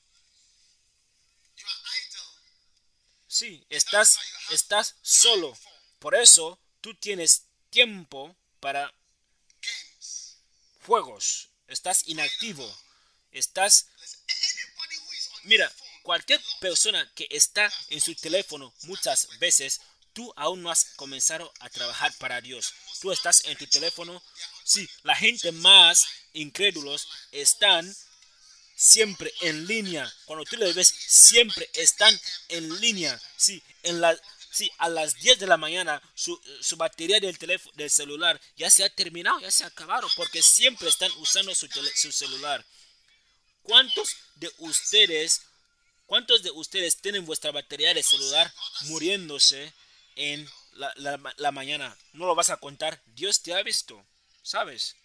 Sí, estás, estás solo. Por eso tú tienes tiempo para. Juegos. Estás inactivo. Estás Mira, cualquier persona que está en su teléfono muchas veces, tú aún no has comenzado a trabajar para Dios. Tú estás en tu teléfono. Sí, la gente más incrédulos están siempre en línea. Cuando tú les ves, siempre están en línea. Sí, en la, sí a las 10 de la mañana su, su batería del teléfono, del celular ya se ha terminado, ya se ha acabado, porque siempre están usando su, tele- su celular. ¿Cuántos de ustedes, cuántos de ustedes tienen vuestra batería de celular muriéndose en la, la- la mañana? No lo vas a contar. Dios te ha visto, ¿sabes?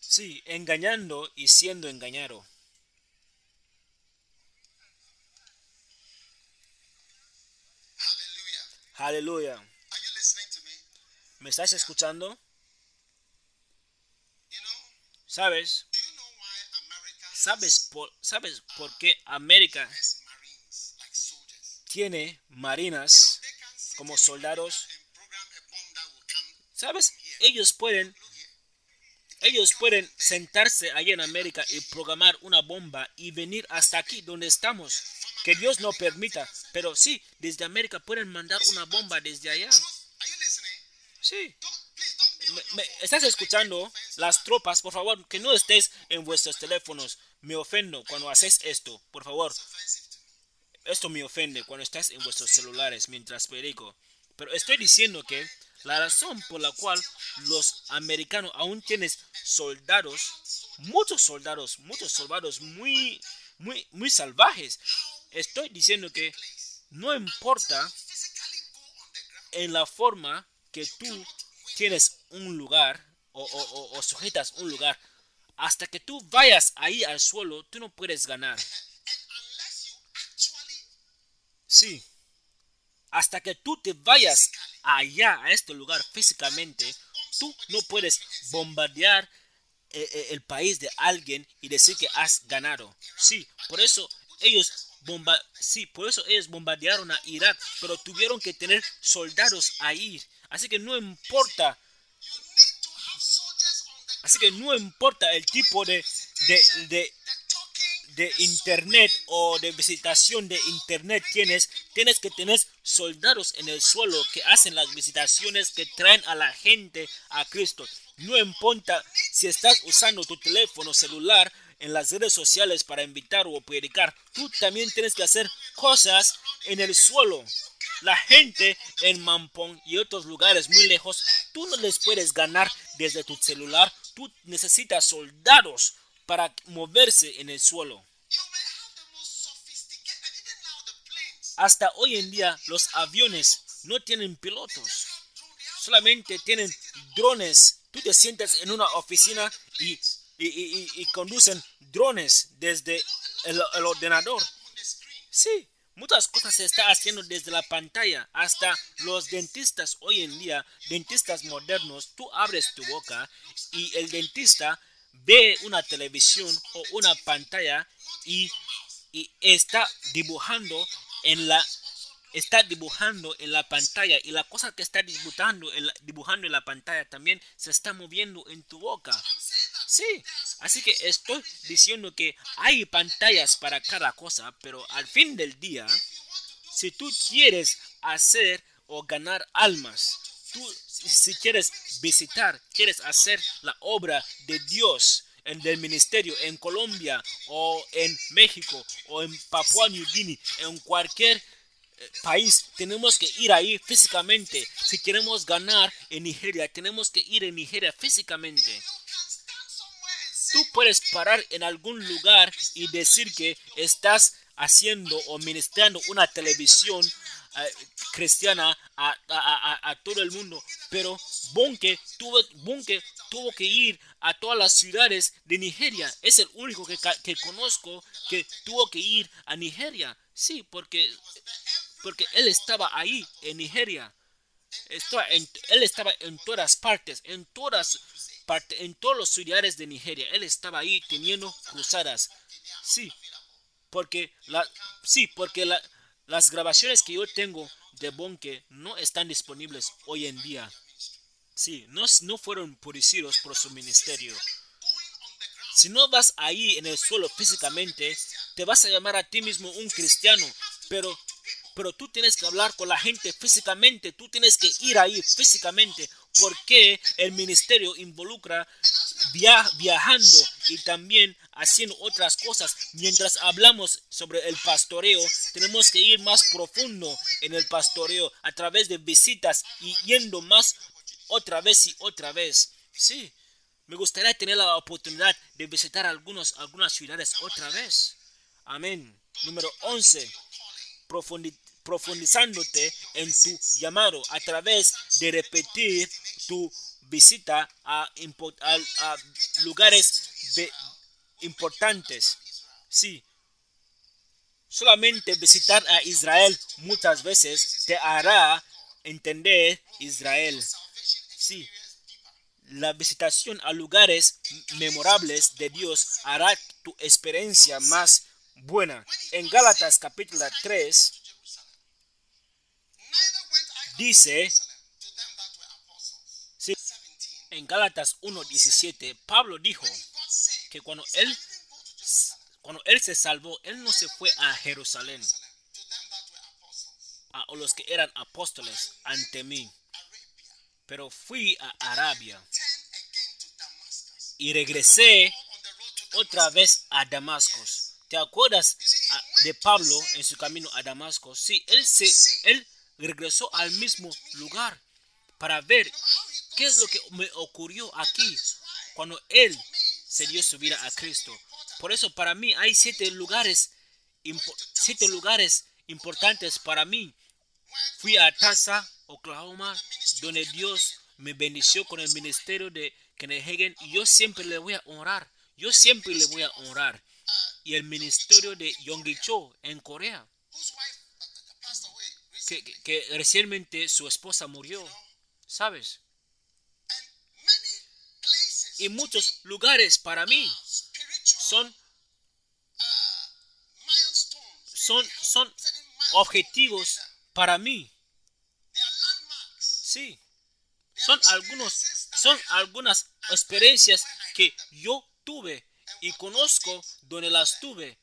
Sí, engañando y siendo engañado. Aleluya. Me? ¿Me estás escuchando? ¿Sabes? ¿Sabes por, ¿Sabes por qué América tiene marinas como soldados? ¿Sabes? ellos pueden ellos pueden sentarse allá en América y programar una bomba y venir hasta aquí donde estamos. Que Dios no permita. Pero sí, desde América pueden mandar una bomba desde allá. Sí. Me- me- ¿Estás escuchando? Las tropas, por favor, que no estés en vuestros teléfonos. Me ofendo cuando haces esto. Por favor, esto me ofende cuando estás en vuestros celulares mientras predico. Pero estoy diciendo que la razón por la cual los americanos aún tienen soldados, muchos soldados, muchos soldados muy, muy, muy salvajes. Estoy diciendo que no importa en la forma que tú tienes un lugar o, o- o- sujetas un lugar, hasta que tú vayas ahí al suelo, tú no puedes ganar. Sí. Hasta que tú te vayas allá, a este lugar físicamente, tú no puedes bombardear eh, eh, el país de alguien y decir que has ganado. Sí, por eso ellos bomba sí, por eso ellos bombardearon a Irak, pero tuvieron que tener soldados ahí. Así que no importa, así que no importa el tipo de de, de, de internet o de visitación de internet tienes, tienes que tener soldados en el suelo que hacen las visitaciones que traen a la gente a Cristo. No importa si estás usando tu teléfono celular en las redes sociales para invitar o predicar, tú también tienes que hacer cosas en el suelo. La gente en Mampong y otros lugares muy lejos, tú no les puedes ganar desde tu celular. Tú necesitas soldados para moverse en el suelo. Hasta hoy en día los aviones no tienen pilotos, solamente tienen drones. Tú te sientas en una oficina y, y- y- conducen drones desde el, ordenador. Sí, muchas cosas se está haciendo desde la pantalla. Hasta los dentistas hoy en día, dentistas modernos, tú abres tu boca y el dentista ve una televisión o una pantalla y, y está dibujando en la está dibujando en la pantalla y la cosa que está dibujando en la, dibujando en la pantalla también se está moviendo en tu boca. Sí, así que estoy diciendo que hay pantallas para cada cosa, pero al fin del día, si tú quieres hacer o ganar almas, tú si si quieres visitar, quieres hacer la obra de Dios en el ministerio en Colombia o en México o en Papua New Guinea, en cualquier eh, país, tenemos que ir ahí físicamente. Si queremos ganar en Nigeria, tenemos que ir en Nigeria físicamente. Tú puedes parar en algún lugar y decir que estás haciendo o ministrando una televisión eh, cristiana a, todo el mundo, pero Bonke tuvo, Bonke tuvo que ir a todas las ciudades de Nigeria. Es el único que, que conozco que tuvo que ir a Nigeria. Sí, porque, porque él estaba ahí en Nigeria. Estaba en- él estaba en todas partes, en todas en todos los ciudades de Nigeria. Él estaba ahí teniendo cruzadas. Sí, porque la, sí, porque la- las grabaciones que yo tengo de Bonke no están disponibles hoy en día. Sí, no, no fueron producidos por su ministerio. Si no vas ahí en el suelo físicamente, te vas a llamar a ti mismo un cristiano, pero pero tú tienes que hablar con la gente físicamente, tú tienes que ir ahí físicamente, porque el ministerio involucra via- viajando y también haciendo otras cosas. Mientras hablamos sobre el pastoreo, tenemos que ir más profundo en el pastoreo a través de visitas y yendo más otra vez y otra vez. Sí, me gustaría tener la oportunidad de visitar algunos, algunas ciudades otra vez. Amén. Número 11. Profundi- profundizándote en tu llamado a través de repetir tu visita a, lugares importantes. Sí. Solamente visitar a Israel muchas veces te hará entender Israel. Sí. La visitación a lugares memorables de Dios hará tu experiencia más buena. En Gálatas capítulo 3 dice, Sí. 17 En Gálatas 1:17, Pablo dijo que cuando él cuando él se salvó, él no se fue a Jerusalén, a los que eran apóstoles ante mí, pero fui a Arabia y regresé otra vez a Damasco. ¿Te acuerdas de Pablo en su camino a Damasco? Sí, él se él regresó al mismo lugar para ver qué es lo que me ocurrió aquí cuando él se dio su vida a Cristo. Por eso para mí hay siete lugares siete lugares importantes para mí. Fui a Tulsa, Oklahoma, donde Dios me bendició con el ministerio de Kenneth Hagin y yo siempre le voy a honrar. Yo siempre le voy a honrar. Y el ministerio de Yonggi Cho en Corea, que, recientemente su esposa murió, ¿sabes? Y muchos lugares para mí son, son, son objetivos para mí. Sí, son algunos, son algunas experiencias que yo tuve y conozco donde las tuve.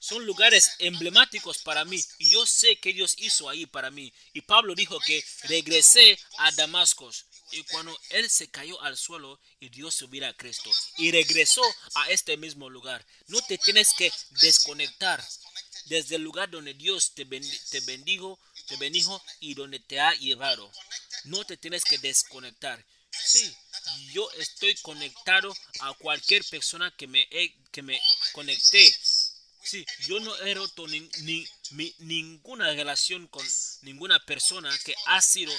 Son lugares emblemáticos para mí y yo sé que Dios hizo ahí para mí. Y Pablo dijo que regresé a Damasco y cuando él se cayó al suelo y dio su vida a Cristo y regresó a este mismo lugar. No te tienes que desconectar desde el lugar donde Dios te, te bendijo, te bendijo y donde te ha llevado. No te tienes que desconectar. Sí, yo estoy conectado a cualquier persona que me, que me conecté. Sí, yo no he ni, ni- ninguna relación con ninguna persona que ha sido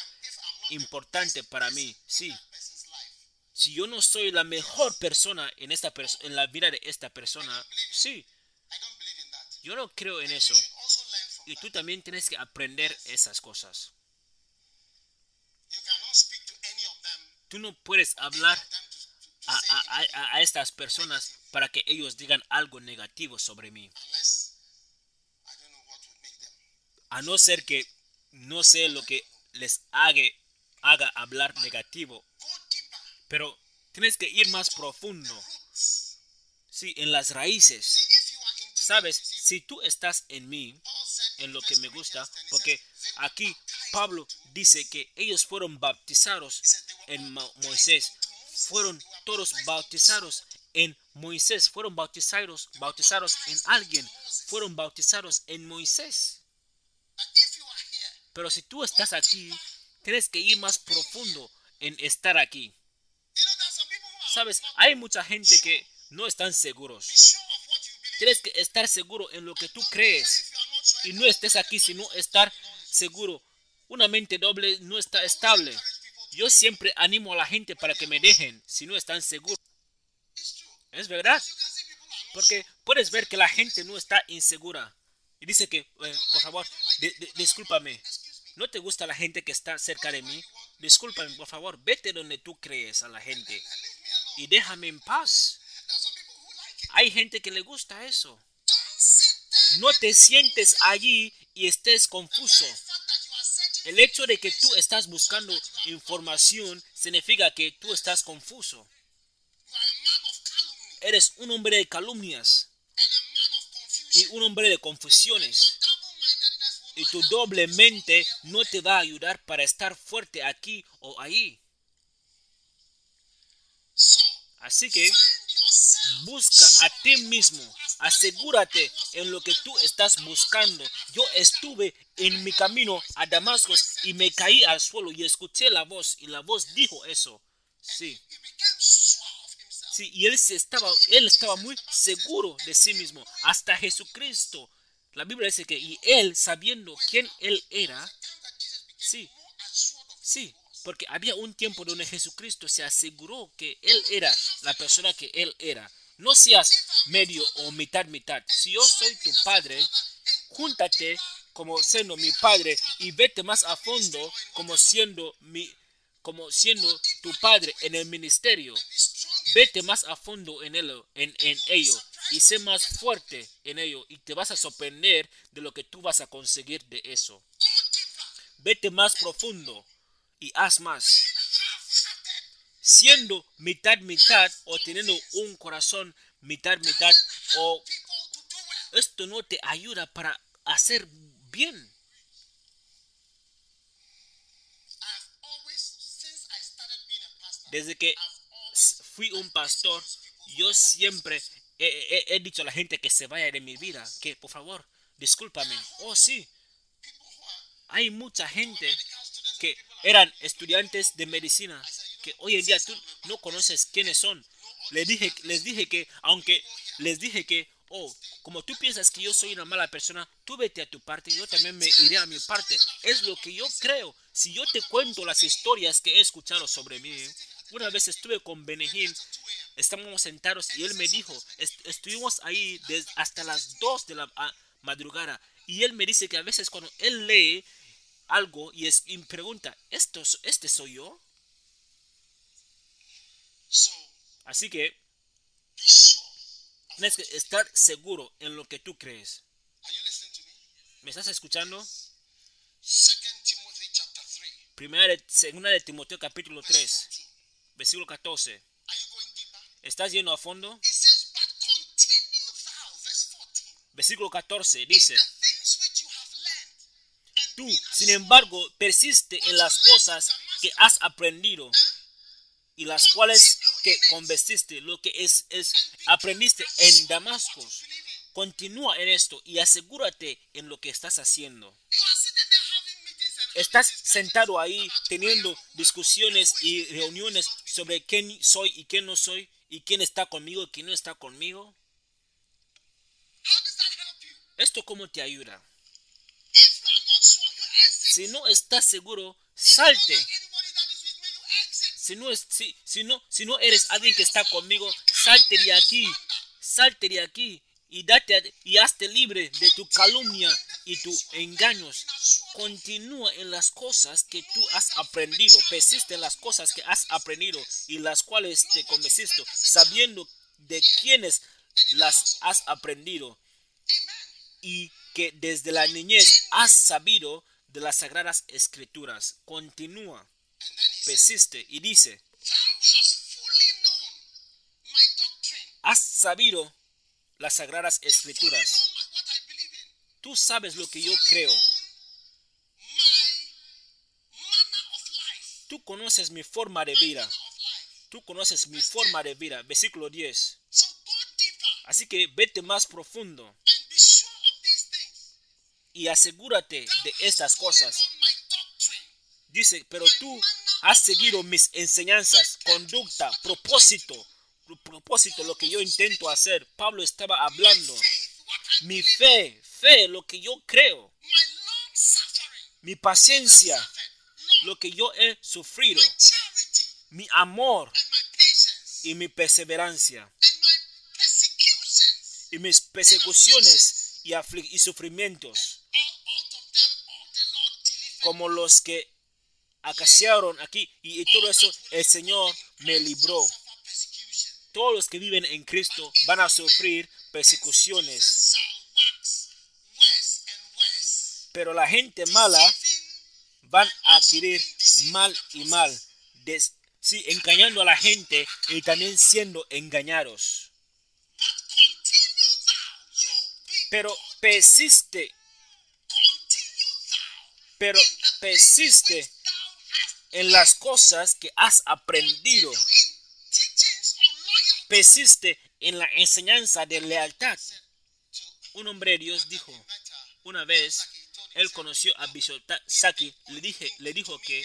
importante para mí. Sí, si yo no soy la mejor persona en, esta en la vida de esta persona, sí, yo no creo en eso. Y tú también tienes que aprender esas cosas. Tú no puedes hablar a- a- a estas personas para que ellos digan algo negativo sobre mí. A no ser que no sé lo que les haga, haga hablar negativo. Pero tienes que ir más profundo. Sí, en las raíces. Sabes, si tú estás en mí, en lo que me gusta, Corinthians 10, he porque aquí Pablo dice que ellos fueron bautizados en Mo- Moisés. Fueron todos bautizados en Moisés. Fueron bautizados, bautizados en alguien. Fueron bautizados en Moisés. Pero si tú estás aquí, tienes que ir más profundo en estar aquí. Sabes, hay mucha gente que no están seguros. Tienes que estar seguro en lo que tú crees. Y no estés aquí sino estar seguro. Una mente doble no está estable. Yo siempre animo a la gente para que me dejen si no están seguros. Es verdad, porque puedes ver que la gente no está insegura. Y dice que, eh, por favor, di- discúlpame. ¿No te gusta la gente que está cerca de mí? Discúlpame, por favor, vete donde tú crees a la gente y déjame en paz. Hay gente que le gusta eso. No te sientes allí y estés confuso. El hecho de que tú estás buscando información significa que tú estás confuso. you are a man of calumny Eres un hombre de calumnias y un hombre de confusiones. Y tu doble mente no te va a ayudar para estar fuerte aquí o ahí. Así que busca a ti mismo. Asegúrate en lo que tú estás buscando. Yo estuve en mi camino a Damasco y me caí al suelo y escuché la voz y la voz dijo eso. Sí. He became sure of himself. Sí, y él estaba, él estaba muy seguro de sí mismo, hasta Jesucristo. La Biblia dice que y él sabiendo quién él era, sí, sí, porque había un tiempo donde Jesucristo se aseguró que él era la persona que él era. No seas medio o mitad mitad. Si yo soy tu padre, júntate como siendo mi padre y vete más a fondo como siendo mi como siendo tu padre en el ministerio. Vete más a fondo en ello, en, ello y sé más fuerte en ello y te vas a sorprender de lo que tú vas a conseguir de eso. Vete más profundo y haz más. Siendo mitad mitad o teniendo un corazón mitad mitad o esto no te ayuda para hacer bien. Desde que fui un pastor, yo siempre he, he- he dicho a la gente que se vaya de mi vida, que por favor, discúlpame. Oh, sí, hay mucha gente que eran estudiantes de medicina, que hoy en día tú no conoces quiénes son. Les dije, les dije que, aunque les dije que, oh, como tú piensas que yo soy una mala persona, tú vete a tu parte, yo también me iré a mi parte. Es lo que yo creo. Si yo te cuento las historias que he escuchado sobre mí, una vez estuve con Benehil, estábamos sentados y él me dijo, est- estuvimos ahí hasta las 2 de la ah, madrugada y él me dice que a veces cuando él lee algo y, es, y pregunta, ¿Esto, es- ¿este soy yo? Así que tienes que estar seguro en lo que tú crees. Me? ¿Me estás escuchando? Second Timothy chapter 3. Primera de, segunda de Timoteo capítulo 3, 14. Versículo 14. Are you going deeper? ¿Estás yendo a fondo? It says, but continue thou, verse 14. Versículo 14 dice, The things which you have learned and tú, sin embargo, persiste en las cosas que has aprendido y las cuales que convertiste, lo que es, es aprendiste en Damasco. Continúa en esto y asegúrate en lo que estás haciendo. Estás sentado ahí teniendo discusiones y reuniones sobre quién soy y quién no soy y quién está conmigo y quién no está conmigo. ¿Esto cómo te ayuda? Si no estás seguro, salte. Si no, es, si, si no, si no eres alguien que está conmigo, salte de aquí. Salte de aquí y date y hazte libre de tu calumnia y tus engaños. Continúa en las cosas que tú has aprendido. Persiste en las cosas que has aprendido y las cuales te convenciste, sabiendo de quiénes las has aprendido y que desde la niñez has sabido de las sagradas escrituras. Continúa, persiste y dice, has sabido las sagradas escrituras. Tú sabes lo que yo creo. Tú conoces mi forma de vida. Tú conoces mi forma de vida. Versículo 10. So go deeper Así que vete más profundo y asegúrate de estas cosas. Dice, pero tú has seguido mis enseñanzas, conducta, propósito. Pro- Propósito, lo que yo intento hacer. Pablo estaba hablando. Mi fe, fe, lo que yo creo. Mi paciencia. Lo que yo he sufrido. Mi amor y mi perseverancia. y mis persecuciones y, y sufrimientos, como los que acaciaron aquí, y, y todo eso el Señor me libró. Todos los que viven en Cristo van a sufrir persecuciones, pero la gente mala van a adquirir mal y mal, des- engañando a la gente y también siendo engañados. Pero persiste, pero persiste en las cosas que has aprendido. persiste en la enseñanza de lealtad. Un hombre de Dios dijo, una vez él conoció a Bishop Saki, le, dije, le dijo que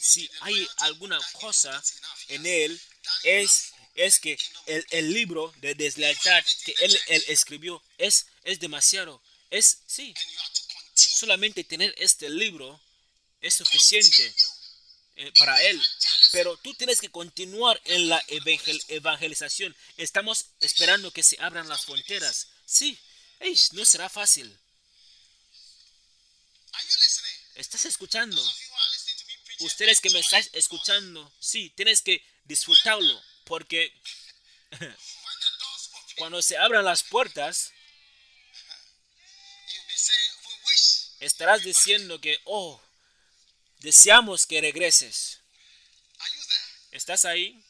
si hay alguna cosa en él, es, es que el, el libro de deslealtad que él, él escribió es, es demasiado. Es, sí, solamente tener este libro es suficiente eh, para él. Pero tú tienes que continuar en la evangel- evangelización. Estamos esperando que se abran las fronteras. Sí, ey, no será fácil. Are you listening? ¿Estás escuchando? Those of you who are listening to me preach, Ustedes que me estáis escuchando, sí, tienes que disfrutarlo. Porque cuando se abran las puertas, estarás diciendo que, oh, deseamos que regreses. ¿Estás ahí?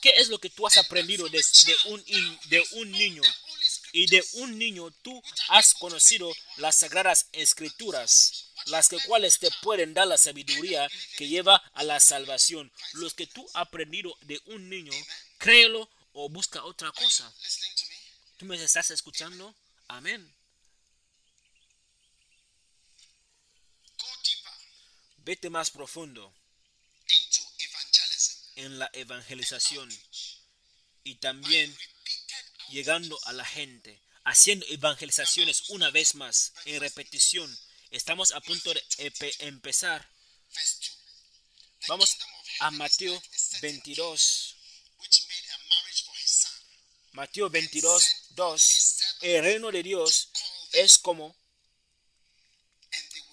¿Qué es lo que tú has aprendido de, de un, de un niño? Y de un niño tú has conocido las sagradas escrituras, las que cuales te pueden dar la sabiduría que lleva a la salvación. Los que tú has aprendido de un niño, créelo o busca otra cosa. ¿Tú me estás escuchando? Amén. Vete más profundo en la evangelización y también llegando a la gente, haciendo evangelizaciones una vez más, en repetición. Estamos a punto de empezar. verse 2. The Vamos a Mateo like a certain 22. which made a marriage for his son. Mateo 22, 2. El reino de Dios es como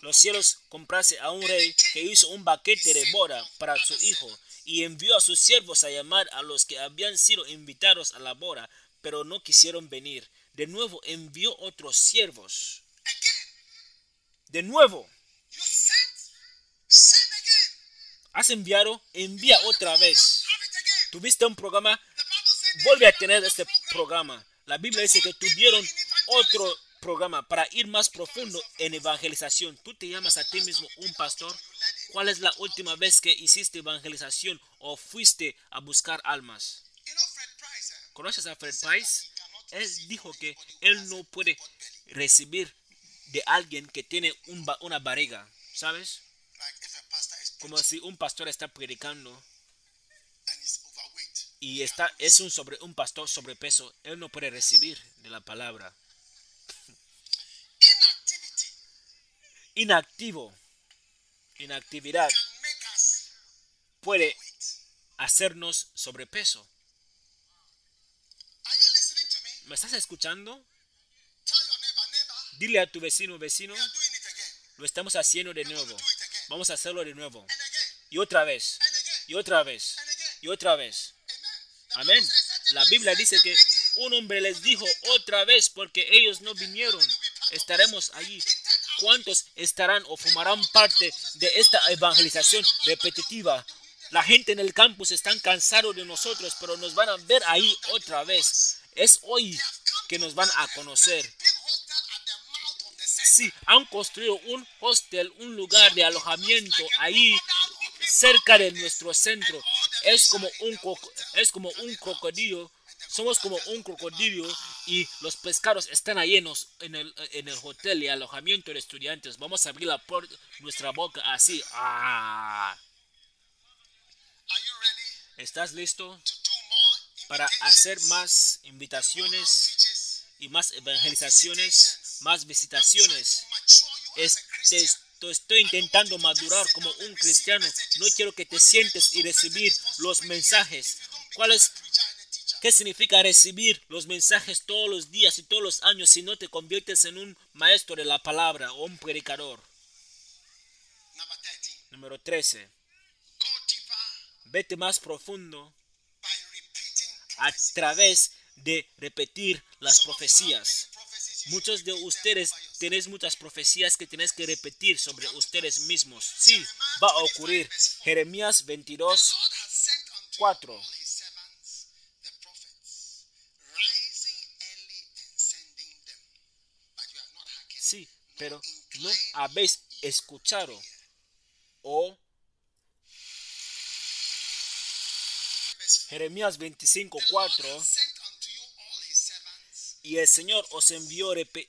los cielos comprase a un rey que hizo un baquete de boda para su hijo y envió a sus siervos a llamar a los que habían sido invitados a la boda, pero no quisieron venir. De nuevo envió otros siervos. De nuevo, has enviado, envía otra vez. Tuviste un programa, vuelve a tener este program. programa. La Biblia dice que tuvieron otro programa para ir más profundo en evangelización. ¿Tú te llamas a ti mismo un pastor? ¿Cuál es la última vez que hiciste evangelización o fuiste a buscar almas? You know Fred Price, eh? ¿Conoces a Fred Price? Él dijo que él no puede recibir de alguien que tiene una barriga, ¿sabes? Como si un pastor está predicando y está es un sobre un pastor sobrepeso, él no puede recibir de la palabra. Inactivo, inactividad puede hacernos sobrepeso. Are you listening to me? ¿Me estás escuchando? Dile a tu vecino, vecino, lo estamos haciendo de nuevo. Vamos a hacerlo de nuevo. Y otra vez, y otra vez, y otra vez. Amén. Certain La Biblia dice que un hombre les dijo otra vez porque ellos no vinieron. Estaremos allí. ¿Cuántos estarán o formarán parte de esta evangelización repetitiva? La gente en el campus están cansados de nosotros, pero nos van a ver ahí otra vez. Es hoy que nos van a conocer. Sí, han construido un hostel, un lugar de alojamiento ahí cerca de nuestro centro. Es como un es como un crocodilo. Somos como un crocodilo y los pescados están llenos en el, en el hotel y alojamiento de estudiantes. Vamos a abrir la puerta, nuestra boca así. Ah, ¿Estás listo para hacer más invitaciones y más evangelizaciones, más visitaciones? to mature you as Es- a te Christian? esto- estoy intentando madurar como un cristiano. No quiero que te sientes y recibir los mensajes. ¿Cuál es. ¿Qué significa recibir los mensajes todos los días y todos los años si no te conviertes en un maestro de la palabra o un predicador? Number 13. Número 13. Go deeper Vete más profundo a través de repetir las profecías. Muchos de ustedes tenéis muchas profecías que tenéis que repetir sobre ustedes mismos. Sí, va a ocurrir. Jeremías 22, The Lord has sent unto 4. all his servants, the prophets, rising early and sending them. But you have not hearkened. Sí, pero no habéis escuchado o Verse four. Jeremías 25, The Lord 4 has sent unto you all his servants, y el Señor os envió repe-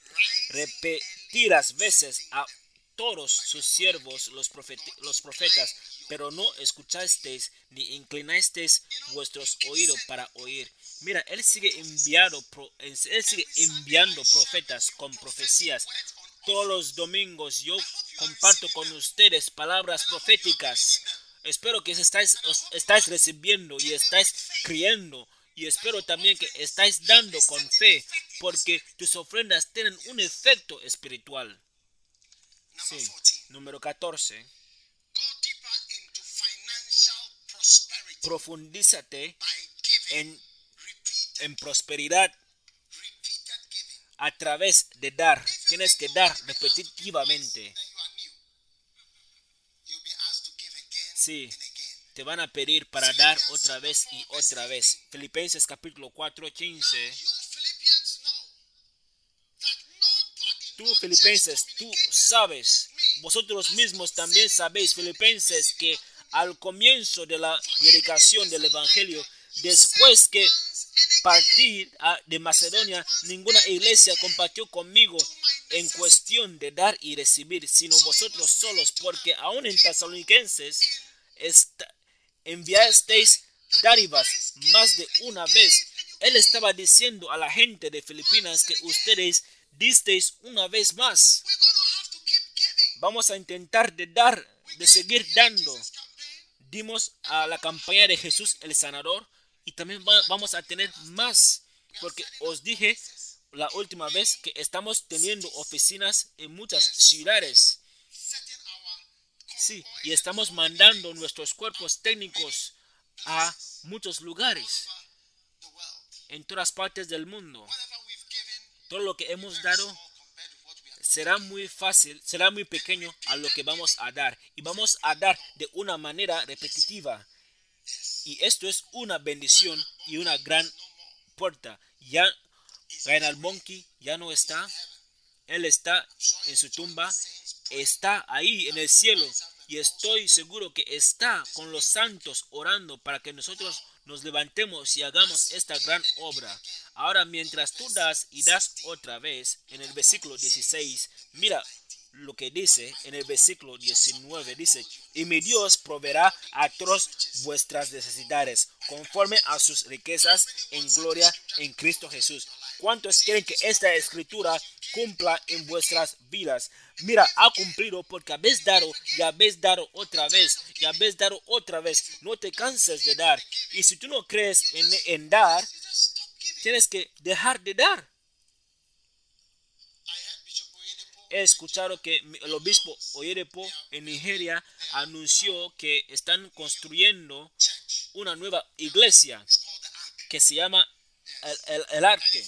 repetidas veces a todos sus siervos los, profeti- los profetas, pero no escuchasteis ni inclinasteis vuestros oídos para oír. Mira, él sigue enviando, pro- él sigue enviando profetas con profecías. Todos los domingos yo comparto con ustedes palabras proféticas. Espero que estáis, os estáis recibiendo y estáis creyendo. Y espero también que estáis dando con fe, porque tus ofrendas tienen un efecto espiritual. Sí. 14. Número 14. Go deeper into financial prosperity Profundízate en, prosperidad a través de dar. Tienes que dar repetitivamente. once, then you are new. You'll be asked to give again Te van a pedir para dar otra vez y otra vez. Filipenses capítulo 4, 15. You Philippians know that nobody, Tú filipenses, tú sabes, vosotros mismos también sabéis, filipenses, que al comienzo de la predicación del Evangelio, después que partí de Macedonia, ninguna iglesia compartió conmigo en cuestión de dar y recibir, sino vosotros solos, porque aún en Tesalonicenses enviasteis dádivas más de una vez. Él estaba diciendo a la gente de Filipinas que ustedes disteis una vez más. Vamos a intentar de dar, de seguir dando. Dimos a la campaña de Jesús el sanador y también va- vamos a tener más. Porque os dije la última vez que estamos teniendo oficinas en muchas ciudades. Sí, y estamos mandando nuestros cuerpos técnicos a muchos lugares en todas partes del mundo. Todo lo que hemos dado será muy fácil, será muy pequeño a lo que vamos a dar. Y vamos a dar de una manera repetitiva. Y esto es una bendición y una gran puerta. Ya Reinhard Monkey ya no está. Él está en su tumba. Está ahí en el cielo. Y estoy seguro que está con los santos orando para que nosotros nos levantemos y hagamos esta gran obra. Ahora, mientras tú das y das otra vez, en el versículo 16, mira lo que dice en el versículo 19, dice, y mi Dios proveerá a todas vuestras necesidades, conforme a sus riquezas en gloria en Cristo Jesús. ¿Cuántos quieren que esta escritura cumpla en vuestras vidas? Mira, ha cumplido porque habéis dado y habéis dado otra vez y habéis dado otra vez. No te canses de dar. Y si tú no crees en, en dar, tienes que dejar de dar. He escuchado que el obispo Oyedepo en Nigeria anunció que están construyendo una nueva iglesia que se llama el, el- el Arque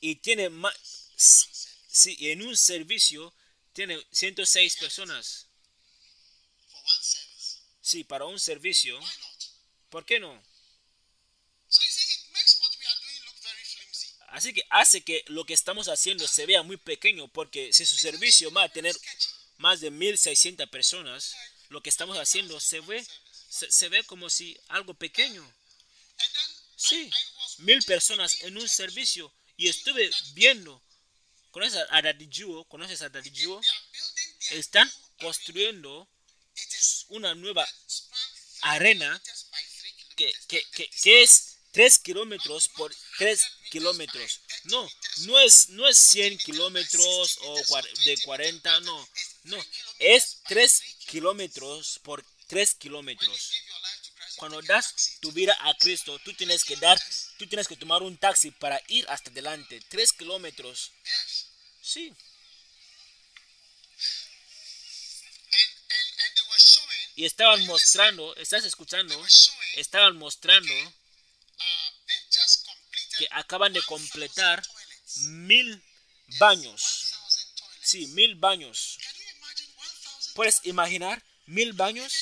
y tiene más, sí, en un servicio tiene 106 personas. Sí, para un servicio? ¿por qué no? Así que hace que lo que estamos haciendo se vea muy pequeño porque si su servicio va a tener más de 1600 personas, lo que estamos haciendo se ve se, se ve como si algo pequeño. Sí, mil personas en un servicio y estuve viendo. ¿Conoces a Dadijuo? ¿Conoces a Dadijuo? Están construyendo una nueva arena que, que, que, que es 3 kilómetros por 3 kilómetros. No, no es, no es 100 kilómetros o de 40, no. No, es 3 kilómetros por 3 kilómetros. Cuando das tu vida a Cristo, tú tienes que dar, tú tienes que tomar un taxi para ir hasta adelante. 3 kilómetros. Sí. Y estaban mostrando, ¿estás escuchando? Estaban mostrando uh, que acaban de 1,000 completar mil baños. 1,000 toilets. Sí, mil baños. Can you imagine 1,000 ¿Puedes imaginar mil baños?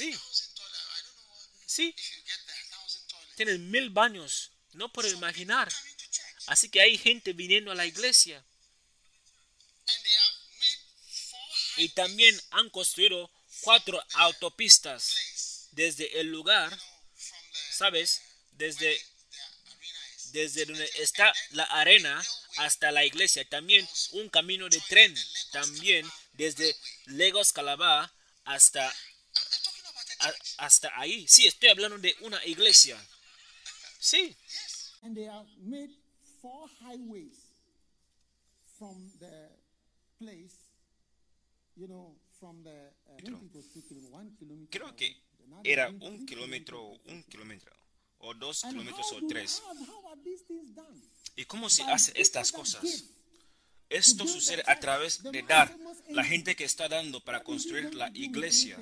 If Sí, if you get the 1,000 toilets. tienen mil baños. No puedo imaginar. Así que hay gente viniendo a la iglesia. Y también han construido cuatro autopistas desde el lugar, ¿sabes? Desde, desde donde está la arena hasta la iglesia. También un camino de tren. También desde Lagos Calabar hasta, I'm, I'm talking about a hasta ahí. Sí, estoy hablando de una iglesia. Sí, And they have made four highways from the place, you know, from the. Uh, one kilometer creo que era un kilómetro, un kilómetro, o dos kilómetros o tres. ¿Y cómo se hace estas cosas? Esto sucede a través de dar. La gente que está dando para construir la iglesia.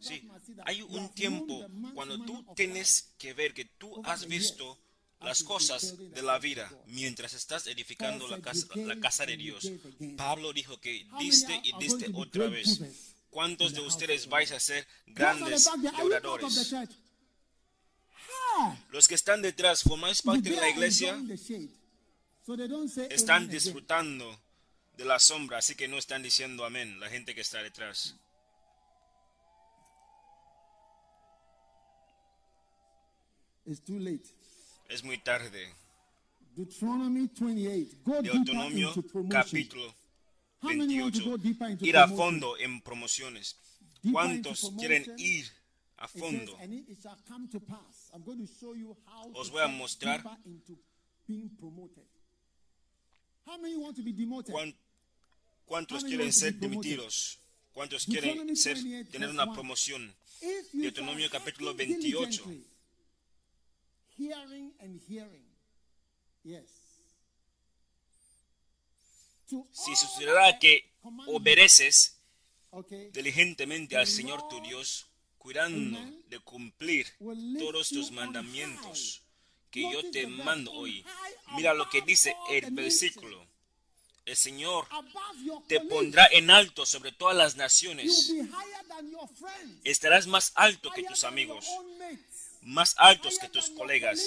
Sí, hay un tiempo cuando tú tienes que ver que tú has visto las cosas de la vida mientras estás edificando la casa, la casa de Dios. Pablo dijo que diste y diste otra vez. ¿Cuántos de ustedes vais a ser grandes oradores? Los que están detrás, formáis parte de la iglesia, están disfrutando de la sombra, así que no están diciendo amén la gente que está detrás. It's too late. Es muy tarde. Deuteronomy 28. Go deeper Deuteronomio into capítulo How many want to 28. go deeper into Ir a fondo en promociones. ¿Cuántos quieren ir a fondo? Os voy a mostrar- ¿Cuántos quieren ser dimitidos? ¿Cuántos quieren ser, 28, tener una 1. promoción? Deuteronomio capítulo hearken 28. Diligently, Hearing and hearing. Yes. To Si sucederá que obedeces diligentemente al Señor tu Dios, cuidando de cumplir todos tus mandamientos que yo te mando hoy. Mira lo que dice el versículo. El Señor te pondrá en alto sobre todas las naciones. Estarás más alto que tus amigos, más altos que tus colegas,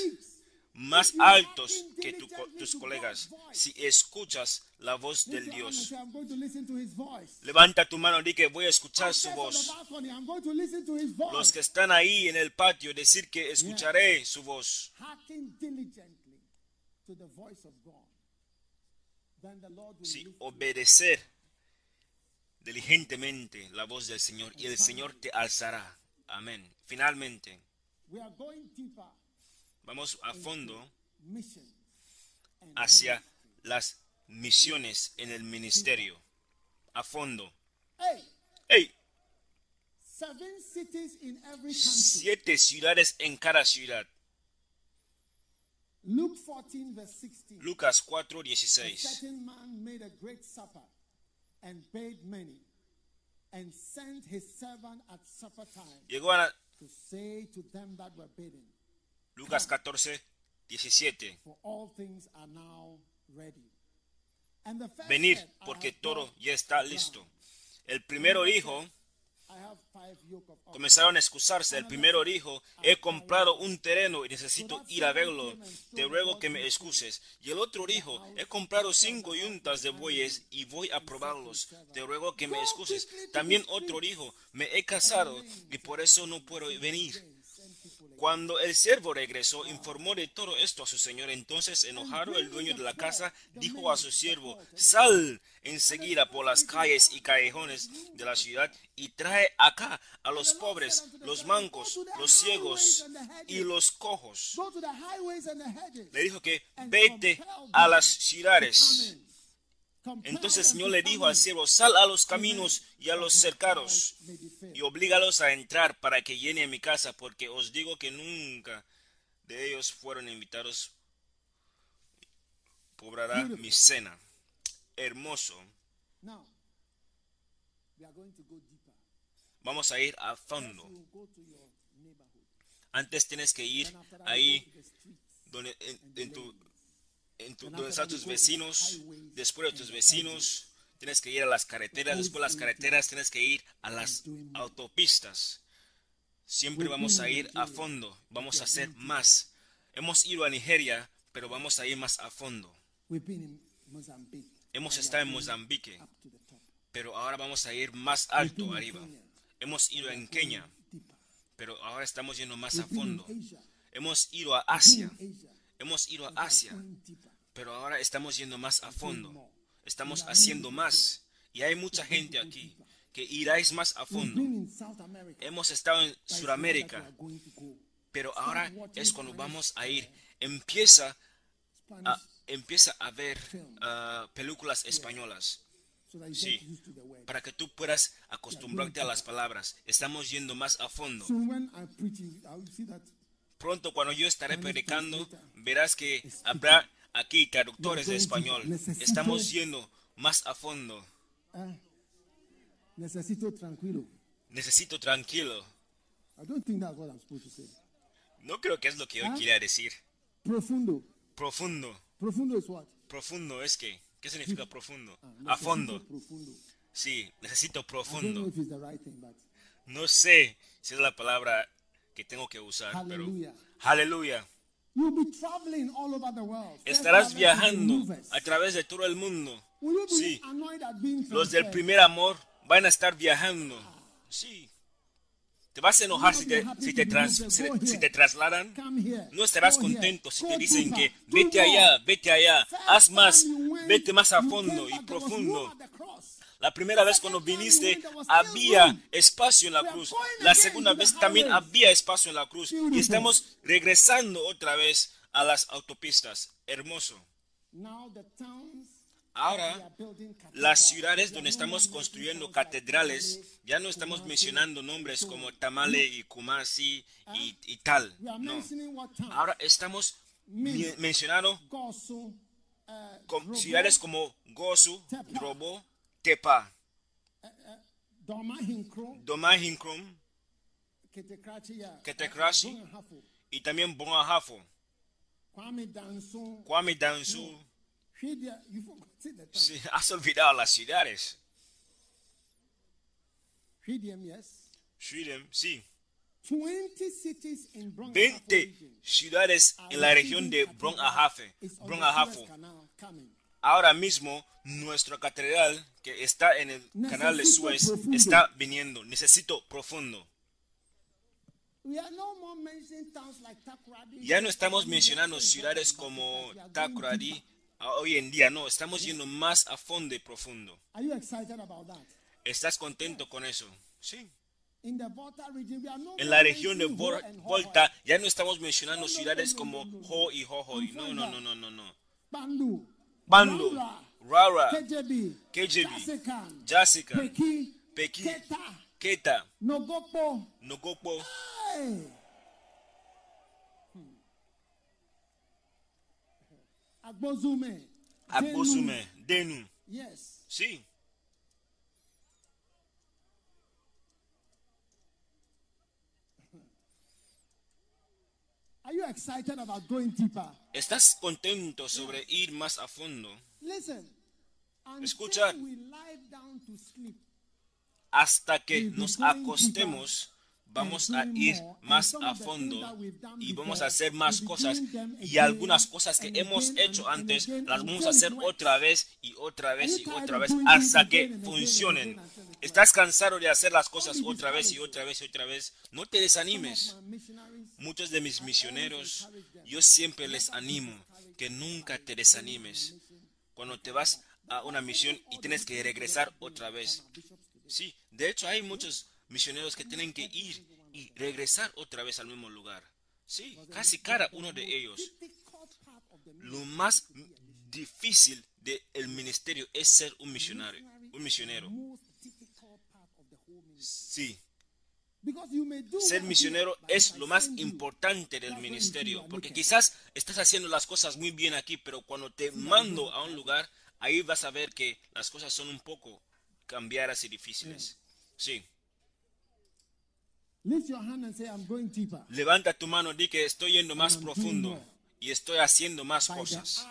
más altos que tu- tus colegas. Si escuchas la voz del Dios, levanta tu mano y di que voy a escuchar su voz. Los que están ahí en el patio, decir que escucharé su voz. Si obedecer diligentemente la voz del Señor y el Señor te alzará. Amén. Finalmente, We are going deeper vamos a fondo hacia las misiones en el ministerio. A fondo. Hey, ¡Hey! seven cities in every country. Siete ciudades en cada ciudad. Luke 14, verse 16. Lucas 4, A 16. certain man made a great supper and bade many, and sent his servant at supper time Llegó a Lucas 14, 17. For all things are now ready. And the first Venid, porque todo ya está listo. El primero dijo, comenzaron a excusarse. El primero dijo, he comprado un terreno y necesito ir a verlo. Te ruego que me excuses. Y el otro dijo, he comprado cinco yuntas de bueyes y voy a probarlos. Te ruego que me excuses. También otro dijo, me he casado y por eso no puedo venir. Cuando el siervo regresó, informó de todo esto a su señor. Entonces, enojado, el dueño de la casa dijo a su siervo, sal enseguida por las calles y callejones de la ciudad y trae acá a los pobres, los mancos, los ciegos y los cojos. Le dijo que vete a las ciudades. Entonces el Señor le dijo al siervo, sal a los caminos y a los cercados y oblígalos a entrar para que llene mi casa, porque os digo que nunca de ellos fueron invitados. Cobrará mi cena. Hermoso. Vamos a ir a fondo. Antes tienes que ir ahí donde, en, en tu, en tu- Then donde están tus vecinos. Después de tus vecinos, tienes que ir a las carreteras. Después de las carreteras, tienes que ir a las autopistas. Siempre vamos a ir a fondo. Vamos a hacer más. Hemos ido a Nigeria, pero vamos a ir más a fondo. Hemos estado en Mozambique, pero ahora vamos a ir más alto arriba. Hemos ido en Kenia, pero ahora estamos yendo más a fondo. Hemos ido a Asia, hemos ido a Asia. Pero ahora estamos yendo más a fondo. Estamos haciendo más. Y hay mucha gente aquí que iráis más a fondo. Hemos estado en Sudamérica, pero ahora es cuando vamos a ir. Empieza a, empieza a ver ah, películas españolas sí. para que tú puedas acostumbrarte a las palabras. Estamos yendo más a fondo. Pronto cuando yo estaré predicando, verás que habrá aquí traductores de español. Estamos yendo más a fondo. ah, necesito tranquilo. Necesito tranquilo. I don't think that's what I'm supposed to say. No creo que es lo que yo ¿Ah? quería decir. Profundo. Profundo. Profundo is what? Profundo es que. ¿Qué significa profundo? Ah, A fondo. Profundo. Sí, necesito profundo. right thing, but No sé si es la palabra que tengo que usar, pero. Aleluya. You'll be traveling all over the world. First Estarás viajando a través de todo el mundo. Sí. Los del primer amor van a estar viajando. Sí. ¿Te vas a enojar si te, si te, trans- si si te trasladan? No estarás contento si te dicen que vete allá, vete allá, haz más, vete más a fondo y profundo. La primera vez cuando viniste había espacio en la cruz. La segunda vez también había espacio en la cruz. Y estamos regresando otra vez a las autopistas. Hermoso. Ahora, las ciudades donde estamos construyendo catedrales, ya no estamos mencionando nombres como Tamale y Kumasi y, y tal. No. Ahora estamos mencionando Gosu, Robo, ciudades como Tepa. Drobo, Tepa, Domahinkro, Domahinkrom Ketekrachi, y también Bongahafo, Kwame Dansu. Sí, has olvidado las ciudades. Sweden, sí. 20 cities in Brong 20 ciudades en la región de Brongahafe, Brongahafo. Ahora mismo, nuestra catedral, que está en el canal de Necesito Suez, profundo. está viniendo. Necesito profundo. Ya no estamos mencionando ciudades como Takoradi ah, hoy en día, no, estamos yendo más a fondo y profundo. ¿Estás contento con eso? Sí. En la región de Volta ya no estamos mencionando ciudades como Ho y Hohoi. No, no, no, no, no, no. Bandu, Rara, KJB, KJB, Jessica, Peki, Peki, Keta, Keta, Nogopo. Nogopo, Hey. Hmm. Agbozume. Agbozume, Denu. Yes. Sí. Are you excited about going deeper? ¿Estás contento sobre ir más a fondo? Listen. Until Escuchar. we lie down to sleep, Hasta que We'll nos acostemos, vamos a ir más a fondo y vamos a hacer más cosas y algunas cosas que hemos hecho antes las vamos a hacer otra vez y otra vez y otra vez hasta que funcionen. ¿Estás cansado de hacer las cosas otra vez y otra vez y otra vez? No te desanimes. Muchos de mis misioneros, yo siempre les animo que nunca te desanimes cuando te vas a una misión y tienes que regresar otra vez. Sí, de hecho hay muchos misioneros que tienen que ir y regresar otra vez al mismo lugar. Sí, casi cada uno de ellos. Lo más difícil del ministerio es ser un misionario, un misionero. Sí, Because you may do ser misionero es lo más importante del ministerio, porque quizás estás haciendo las cosas muy bien aquí, pero cuando te mando a un lugar, ahí vas a ver que las cosas son un poco cambiadas y difíciles. Sí, levanta tu mano, di que estoy yendo más profundo y estoy haciendo más cosas.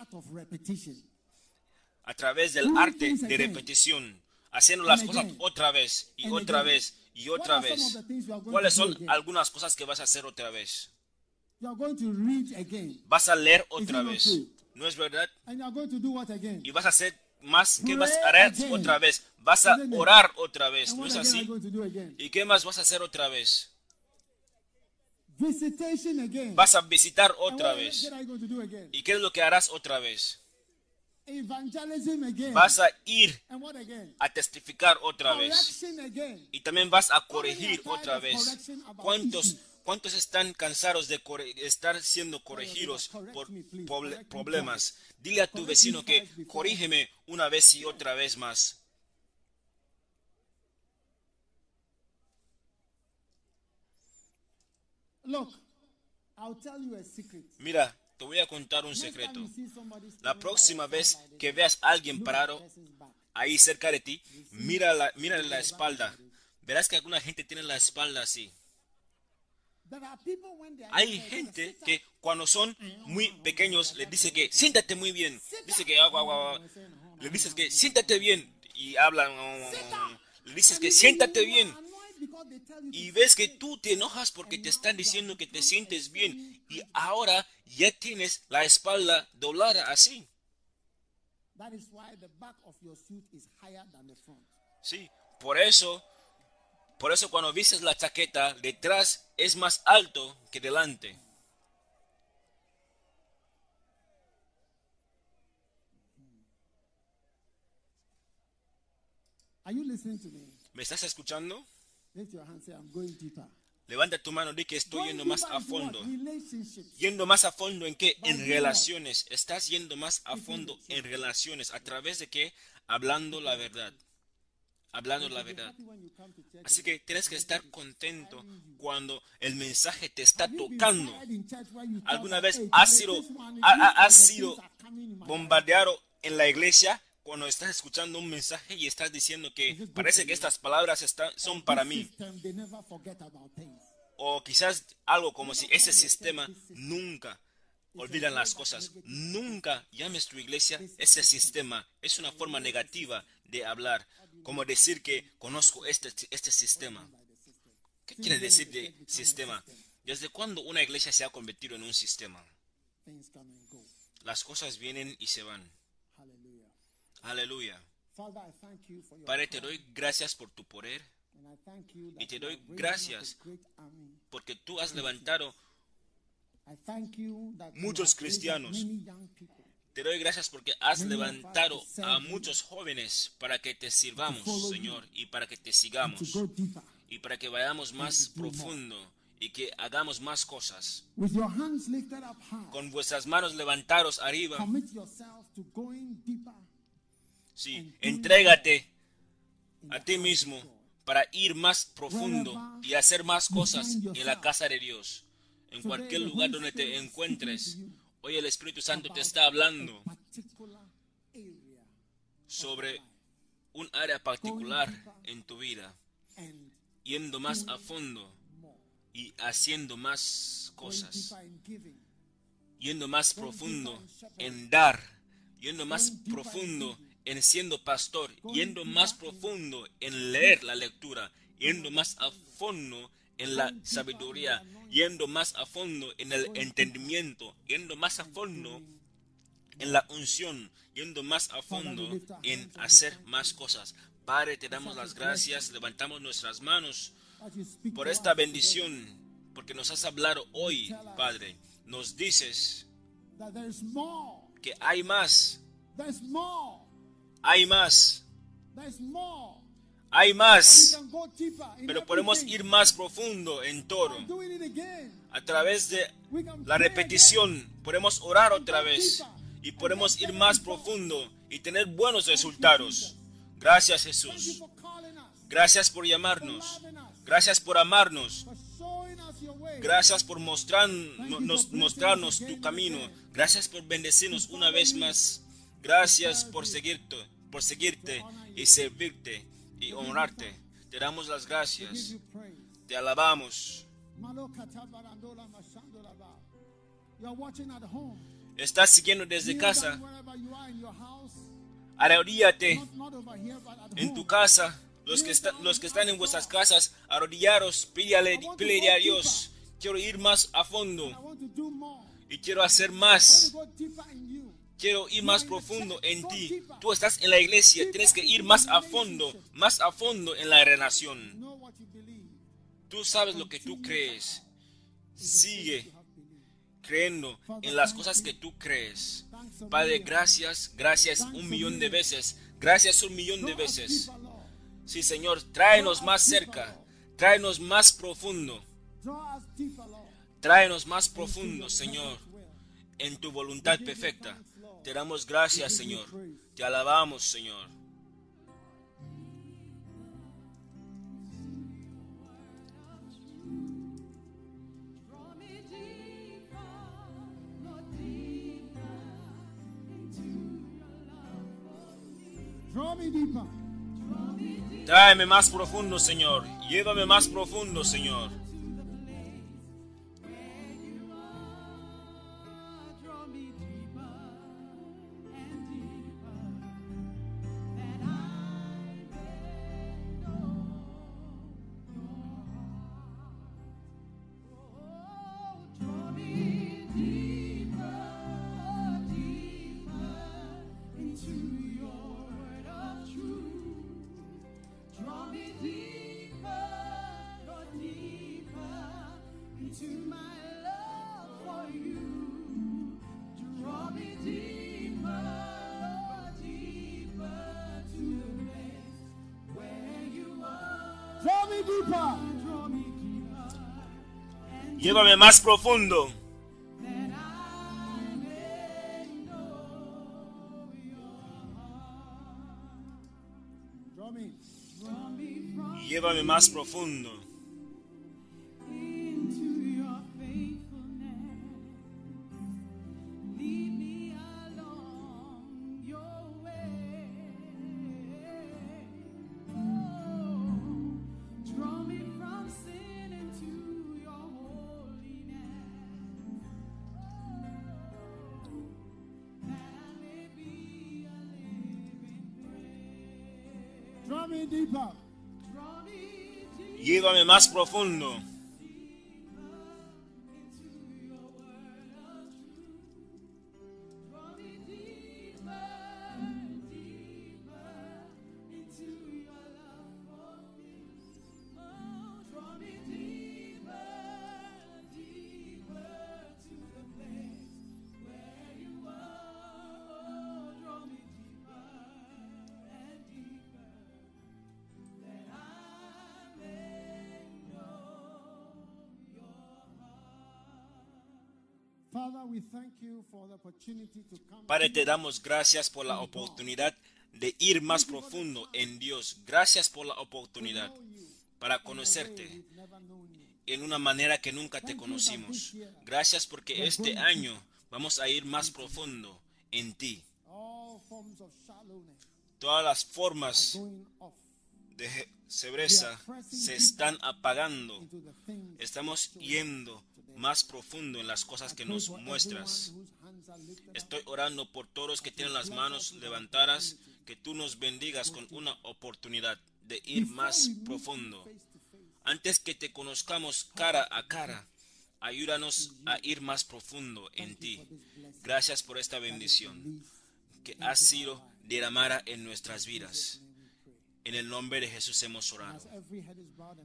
a través del arte de repetición, haciendo las cosas otra vez y otra vez y otra vez. ¿Cuáles son algunas cosas que vas a hacer otra vez? Vas a leer otra vez. ¿No es verdad? Y vas a hacer más, ¿qué Pray vas a hacer again. otra vez? Vas a orar otra vez, ¿no es así? ¿Y qué más vas a hacer otra vez? Vas a visitar otra vez. ¿Y qué es lo que harás otra vez? Vas a ir a testificar otra vez. Y también vas a corregir otra vez. ¿Cuántos, cuántos están cansados de estar siendo corregidos por problemas? Dile a tu vecino que corrígeme una vez y otra vez más. Look, I'll tell you a secret. Mira, te voy a contar un secreto. La próxima vez que veas a alguien parado ahí cerca de ti, mira la, mira la espalda. Verás que alguna gente tiene la espalda así. Hay gente que cuando son muy pequeños les dice que siéntate muy bien. Dice que agua, agua, agua. Le dices que siéntate bien y hablan. Le dices que siéntate bien. Y ves que tú te enojas porque te están diciendo que te sientes bien. Y ahora ya tienes la espalda doblada así. That is why the back of your suit is higher than the front. Sí, por eso, por eso cuando vistes la chaqueta, detrás es más alto que delante. ¿Me estás escuchando? Levanta tu mano, di que estoy yendo más a fondo. Yendo más a fondo en qué? En relaciones. Estás yendo más a fondo en relaciones. ¿A través de qué? Hablando la verdad. Hablando la verdad. Así que tienes que estar contento cuando el mensaje te está tocando. ¿Alguna vez "Hey, has sido, has sido bombardeado en la iglesia cuando estás escuchando un mensaje y estás diciendo que parece que estas palabras están, son para mí? O quizás algo como si ese sistema nunca olvidan las cosas. Nunca llames tu iglesia ese sistema. Es una forma negativa de hablar. Como decir que conozco este, este sistema. ¿Qué quiere decir de sistema? ¿Desde cuándo una iglesia se ha convertido en un sistema? Las cosas vienen y se van. Aleluya. Padre, te doy gracias por tu poder, y te doy gracias porque tú has levantado, Muchos cristianos. te doy gracias porque has levantado a muchos jóvenes para que te sirvamos, Señor, y para que te sigamos, y para que vayamos más profundo y que hagamos más cosas. Con vuestras manos levantados arriba, sí, entrégate a ti mismo para ir más profundo y hacer más cosas en la casa de Dios. En cualquier lugar donde te encuentres, hoy el Espíritu Santo te está hablando sobre un área particular en tu vida, yendo más a fondo y haciendo más cosas, yendo más profundo en dar, yendo más profundo en siendo pastor, yendo más profundo en leer la lectura, yendo más a fondo en la sabiduría, yendo más a fondo en el entendimiento, yendo más a fondo en la unción, yendo más a fondo en hacer más cosas. Padre, te damos las gracias, levantamos nuestras manos por esta bendición, porque nos has hablado hoy, Padre. Nos dices que hay más. Hay más, hay más, pero podemos ir más profundo en todo. A través de la repetición podemos orar otra vez y podemos ir más profundo y tener buenos resultados. Gracias Jesús. Gracias por llamarnos. Gracias por amarnos. Gracias por mostrarnos, mostrarnos tu camino. Gracias por bendecirnos una vez más. Gracias por seguirte, por seguirte y servirte y honrarte. Te damos las gracias. Te alabamos. Estás siguiendo desde casa. Arrodíllate en tu casa. Los que, están, los que están en vuestras casas, arrodillaros, pídale, pídele a Dios. Quiero ir más a fondo y quiero hacer más. Quiero ir más profundo en ti. Tú estás en la iglesia, tienes que ir más a fondo, más a fondo en la relación. Tú sabes lo que tú crees. Sigue creyendo en las cosas que tú crees. Padre, gracias, gracias un millón de veces. Gracias un millón de veces. Sí, Señor, tráenos más cerca. Tráenos más profundo. Tráenos más profundo, Señor, en tu voluntad perfecta. Te damos gracias, Señor. Te alabamos, Señor. Tráeme más profundo, Señor. Llévame más profundo, Señor. Llévame más profundo. Llévame más profundo. Más profundo. Padre, te damos gracias por la oportunidad de ir más profundo en Dios. Gracias por la oportunidad para conocerte en una manera que nunca te conocimos. Gracias porque este año vamos a ir más profundo en ti. Todas las formas de sebreza se están apagando. Estamos yendo más profundo en las cosas que nos muestras. Estoy orando por todos que tienen las manos levantadas, que tú nos bendigas con una oportunidad de ir más profundo. Antes que te conozcamos cara a cara, ayúdanos a ir más profundo en ti. Gracias por esta bendición que ha sido derramada en nuestras vidas. En el nombre de Jesús hemos orado.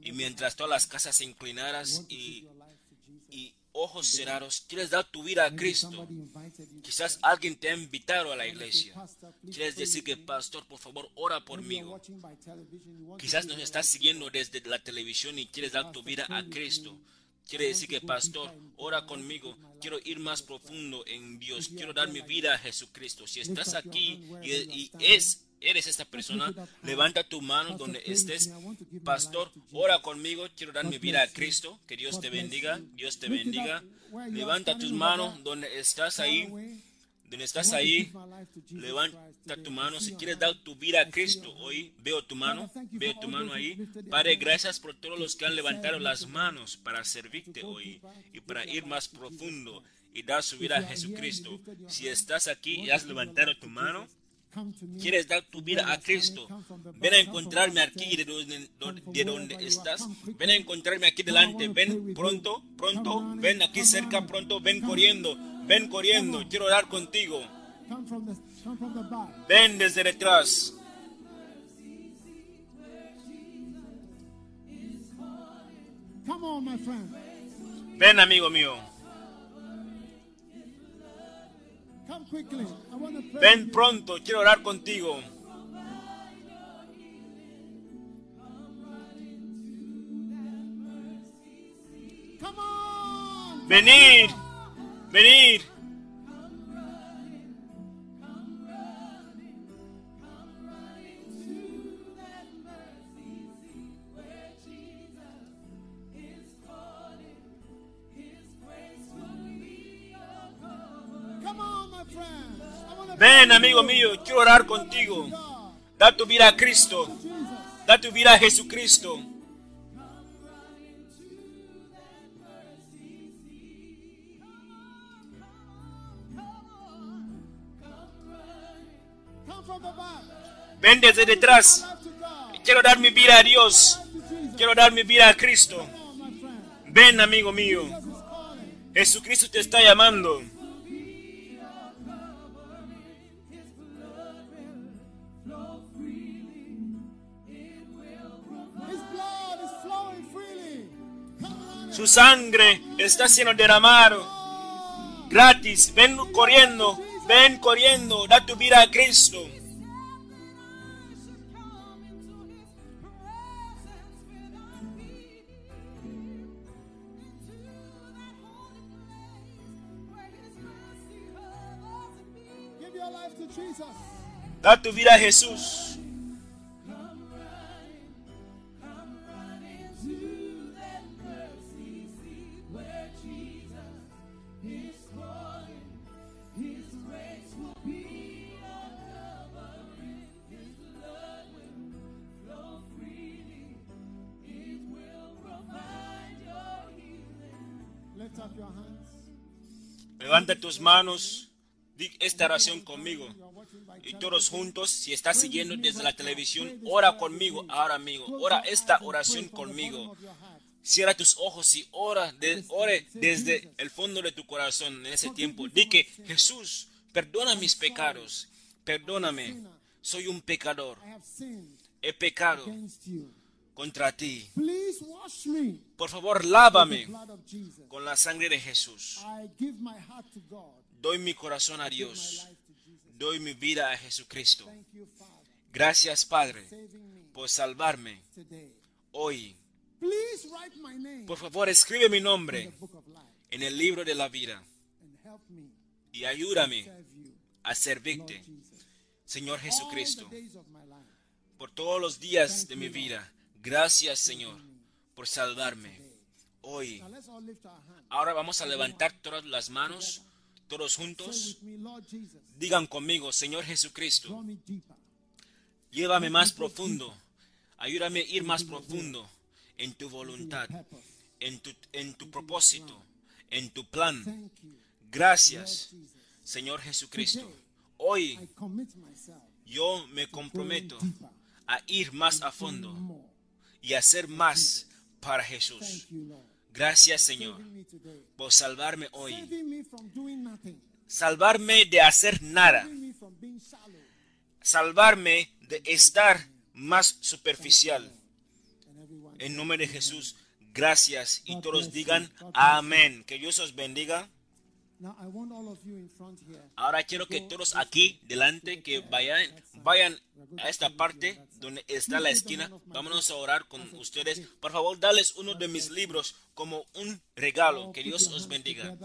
Y mientras todas las casas inclinadas y, your life to Jesus. y ojos cerrados, quieres dar tu vida a Cristo. Quizás alguien te ha invitado a la iglesia. Quieres decir que, me." pastor, por favor, ora por mí. Quizás nos estás siguiendo desde la televisión y quieres dar tu vida a Cristo. Quiere decir que, pastor, ora conmigo. Quiero ir más profundo en Dios. Quiero dar mi vida a Jesucristo. Si estás aquí y, y es, eres esta persona, levanta tu mano donde estés. Pastor, ora conmigo. Quiero dar mi vida a Cristo. Que Dios te bendiga. Dios te bendiga. Levanta tus manos donde estás ahí. Donde estás ahí. Levanta tu mano. Si quieres dar tu vida a Cristo hoy, veo tu mano. Veo tu mano ahí. Padre, gracias por todos los que han levantado las manos para servirte hoy y para ir más profundo y dar su vida a Jesucristo. Si estás aquí y has levantado tu mano, Quieres dar tu vida a Cristo, ven a encontrarme aquí de donde, de estás. Ven a encontrarme aquí delante. Ven pronto, pronto. Ven aquí cerca, pronto. Ven corriendo. Ven corriendo. Quiero orar contigo. Ven desde detrás. Ven, amigo mío. Ven pronto. Quiero orar contigo. Come on. Ven, amigo mío. Quiero orar contigo. Da tu vida a Cristo. Da tu vida a Jesucristo. Ven desde detrás. Quiero dar mi vida a Dios. Quiero dar mi vida a Cristo. Ven, amigo mío. Jesucristo te está llamando. Su sangre está siendo derramada gratis. Ven corriendo, ven corriendo, da tu vida a Cristo. Da tu vida a Jesús. Levanta tus manos. Di esta oración conmigo. Y todos juntos, si estás siguiendo desde la televisión, ora conmigo ahora, amigo. Ora esta oración conmigo. Cierra tus ojos y ora, de- ore desde el fondo de tu corazón en ese tiempo. Di que Jesús, perdona mis pecados. Perdóname. Soy un pecador. He pecado. Contra ti. Please wash me Por favor, lávame con la sangre de Jesús. Doy mi corazón a Dios. Doy mi vida a Jesucristo. Thank you, Father, Gracias, Padre, por salvarme hoy. Please write my name Por favor, escribe mi nombre en el libro de la vida y ayúdame a servirte. Señor Jesucristo, por todos los días de mi vida. Gracias, Señor, por salvarme hoy. Ahora vamos a levantar todas las manos, todos juntos. Digan conmigo, Señor Jesucristo, llévame más profundo. Ayúdame a ir más profundo en tu voluntad, en tu, en tu propósito, en tu plan. Gracias. Señor Jesucristo. Hoy yo me to comprometo a ir más a fondo. Y hacer más para Jesús. Gracias, Señor, por salvarme hoy. Salvarme de hacer nada. Salvarme de estar más superficial. En nombre de Jesús, gracias. Y todos digan amén. Que Dios os bendiga. Ahora quiero que todos aquí delante que vayan, vayan a esta parte donde está la esquina. Vámonos a orar con ustedes. Por favor, dales uno de mis libros como un regalo. Que Dios os bendiga.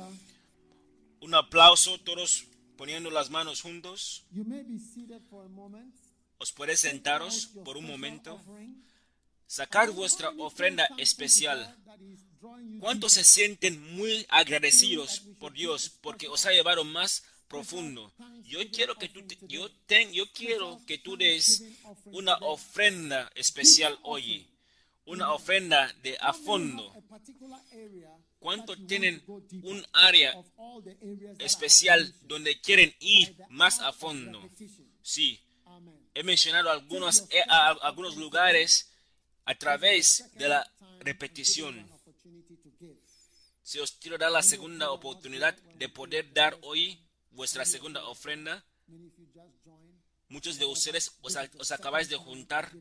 Un aplauso, todos poniendo las manos juntos. Os Take sentaros por un momento. Sacar vuestra ofrenda especial. ¿Cuántos se sienten muy agradecidos por Dios porque os ha llevado más profundo? Yo quiero que tú te- yo ten, yo quiero que tú des una ofrenda especial hoy, una ofrenda de a fondo. ¿Cuántos tienen un área especial donde quieren ir más a fondo? Sí, he mencionado algunos a- a- algunos lugares a través de la repetición. Se os quiero dar la segunda oportunidad de poder dar hoy vuestra segunda ofrenda. Muchos de ustedes os, acabáis de juntar,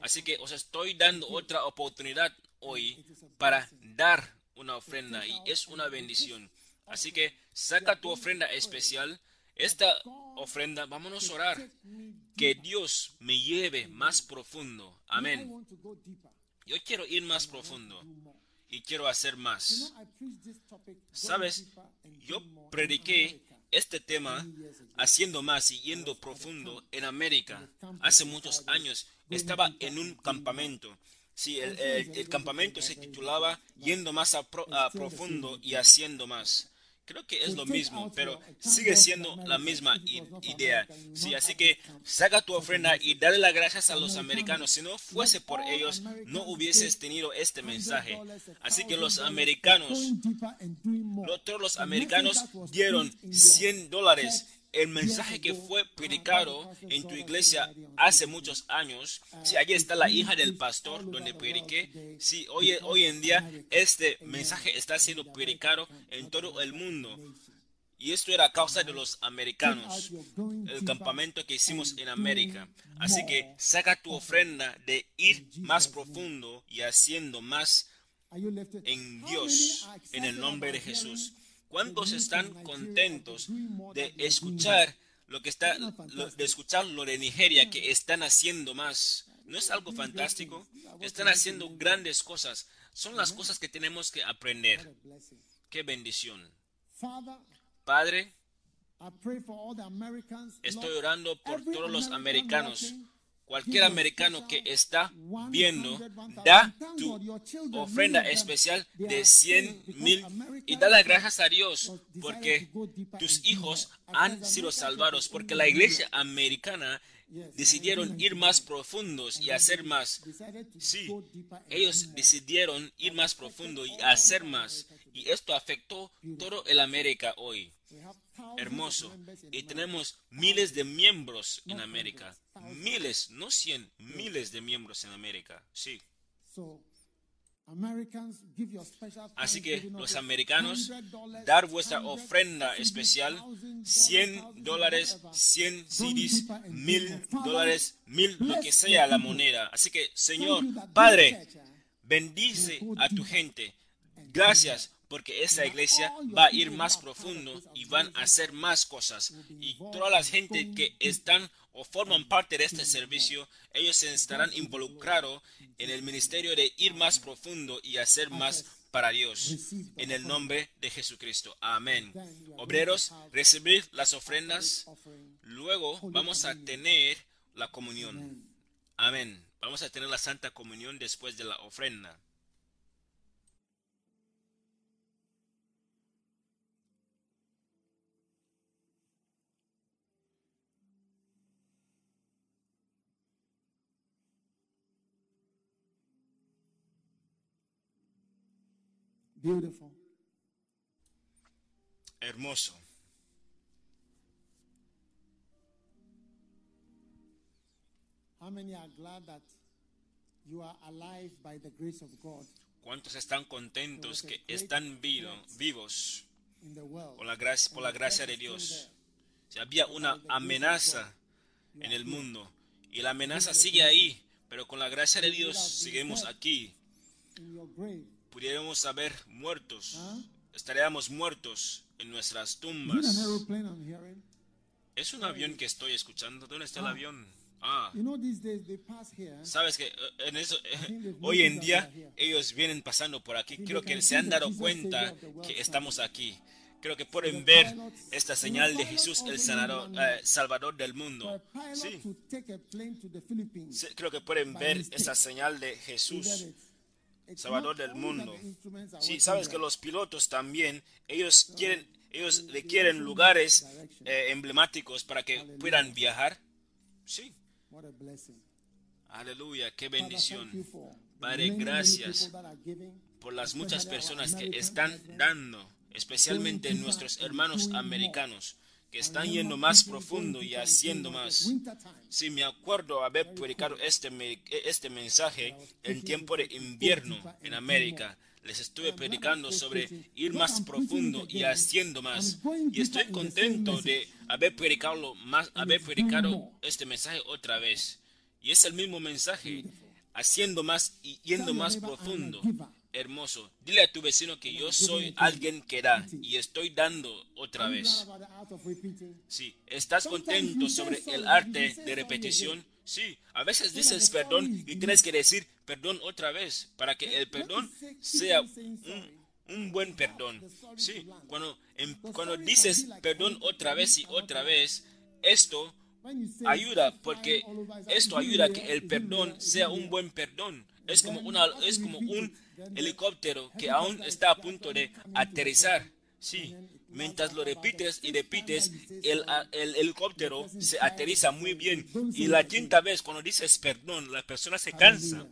así que os estoy dando otra oportunidad hoy para dar una ofrenda y es una bendición. Así que saca tu ofrenda especial. Esta ofrenda, vámonos a orar. Que Dios me lleve más profundo. Amén. Yo quiero ir más profundo. Y quiero hacer más. Sabes, yo prediqué este tema haciendo más y yendo profundo en América hace muchos años. Estaba en un campamento. Sí, el, el- el campamento se titulaba Yendo más a, pro- a profundo y haciendo más. Creo que es lo mismo, pero sigue siendo la misma idea. Sí, así que saca tu ofrenda y dale las gracias a los americanos. Si no fuese por ellos, no hubieses tenido este mensaje. Así que los americanos los The americanos dieron preached in your 100 dólares. El mensaje que fue predicado en tu iglesia hace muchos años. Sí, allí está la hija del pastor donde prediqué. Sí, hoy, hoy en día este mensaje está siendo predicado en todo el mundo. Y esto era a causa de los americanos, el campamento que hicimos en América. Así que saca tu ofrenda de ir más profundo y haciendo más en Dios, en el nombre de Jesús. ¿Cuántos están contentos de escuchar lo que está, lo- de escuchar lo de Nigeria que están haciendo más? ¿No es algo fantástico? Están haciendo grandes cosas. Son las cosas que tenemos que aprender. Qué bendición. Padre. Estoy orando por todos los American americanos. Cualquier americano que está 100, viendo, 1,000. da tu ofrenda especial de are 100 saved because mil y da las gracias a Dios porque tus hijos han sido salvados porque la iglesia americana decidieron ir 1999. más profundos y hacer más. Sí, ellos decidieron ir más profundo y hacer más. Y esto afectó todo el América hoy. Hermoso. Y tenemos miles de miembros en América. Miles, no cien, miles de miembros en América. Sí. So, Americans, give your special Así que los americanos, $100, dar vuestra 100, ofrenda 50, especial, 1,000, 100 dólares, whatever. 100 Go CDs, deeper and mil give more. Father, dólares, mil, lo que sea la moneda. Así que, Señor, Padre, uh, bendice a tu gente. Gracias porque esa iglesia va a ir más profundo y van a hacer más cosas. Y toda la gente que están o forman parte de este servicio, ellos se estarán involucrados en el ministerio de ir más profundo y hacer más para Dios. En el nombre de Jesucristo. Amén. Obreros, recibir las ofrendas. Luego vamos a tener la comunión. Amén. Vamos a tener la Santa Comunión después de la ofrenda. Beautiful. Hermoso. How many are glad that you are alive by the grace of God ¿Cuántos están contentos que están vivo- vivos por la gracia, por la gracia de Dios? Si había una amenaza en el mundo y la amenaza sigue ahí, pero con la gracia de Dios seguimos aquí. Pudiéramos haber muertos, Huh? estaríamos muertos en nuestras tumbas. Es un avión que estoy escuchando. ¿Dónde está el avión? Ah, they pass here. sabes que eh, en eso, eh, hoy en día ellos vienen pasando por aquí. Creo que se han dado cuenta que estamos aquí. Creo que pueden ver esta señal de Jesús, el sanador, eh, Salvador del mundo. Sí, sí, creo que pueden ver esa señal de Jesús, Salvador del mundo. Sí, sabes que los pilotos también, ellos quieren, ellos requieren lugares eh, emblemáticos para que puedan viajar. Sí, aleluya, qué bendición. Padre, gracias por las muchas personas que están dando, especialmente nuestros hermanos americanos, que están yendo más profundo y haciendo más. Sí, me acuerdo haber predicado este, este mensaje en tiempo de invierno en América. Les estuve predicando sobre ir más profundo y haciendo más. Y estoy contento de haber predicado más, haber predicado este mensaje otra vez. Y es el mismo mensaje, haciendo más y yendo más profundo. Hermoso. Dile a tu vecino que yo soy alguien que da y estoy dando otra vez. Sí, ¿estás contento sobre el arte de repetición? Sí, a veces dices perdón y tienes que decir perdón otra vez para que el perdón sea un, un buen perdón. Sí, cuando, em- cuando dices perdón otra vez y otra vez, esto ayuda porque esto ayuda a que el perdón sea un buen perdón. Es como, una, es como un helicóptero que aún está a punto de aterrizar. Sí, mientras lo repites y repites, el, helicóptero se aterriza muy bien. Y la quinta vez, cuando dices perdón, la persona se cansa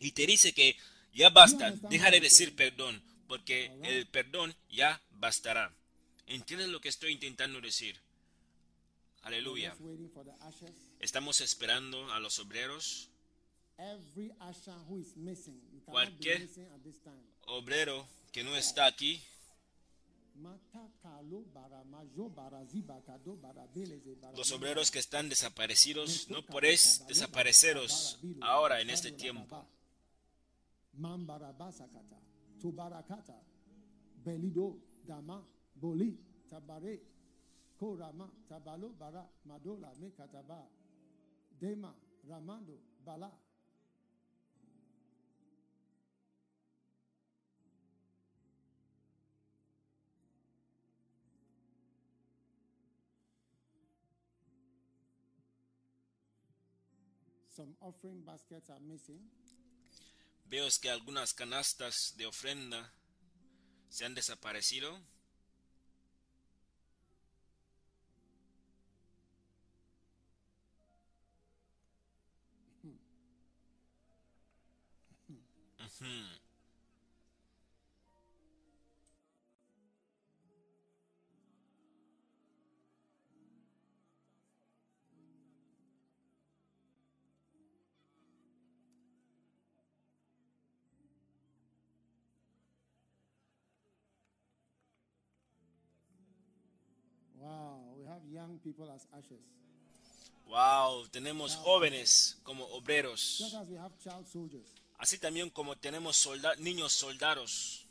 y te dice que ya basta, deja de decir perdón, porque el perdón ya bastará. ¿Entiendes lo que estoy intentando decir? Aleluya. Estamos esperando a los obreros, Cualquier- obrero que no está aquí, los obreros que están desaparecidos, no podéis desapareceros ahora en este tiempo. Mambara basakata, some offering baskets are missing. Veo que algunas canastas de ofrenda se han desaparecido. Ujú. Wow, young people as ushers. Wow, tenemos jóvenes como obreros, Just as we have child soldiers. así también como tenemos solda- niños soldados.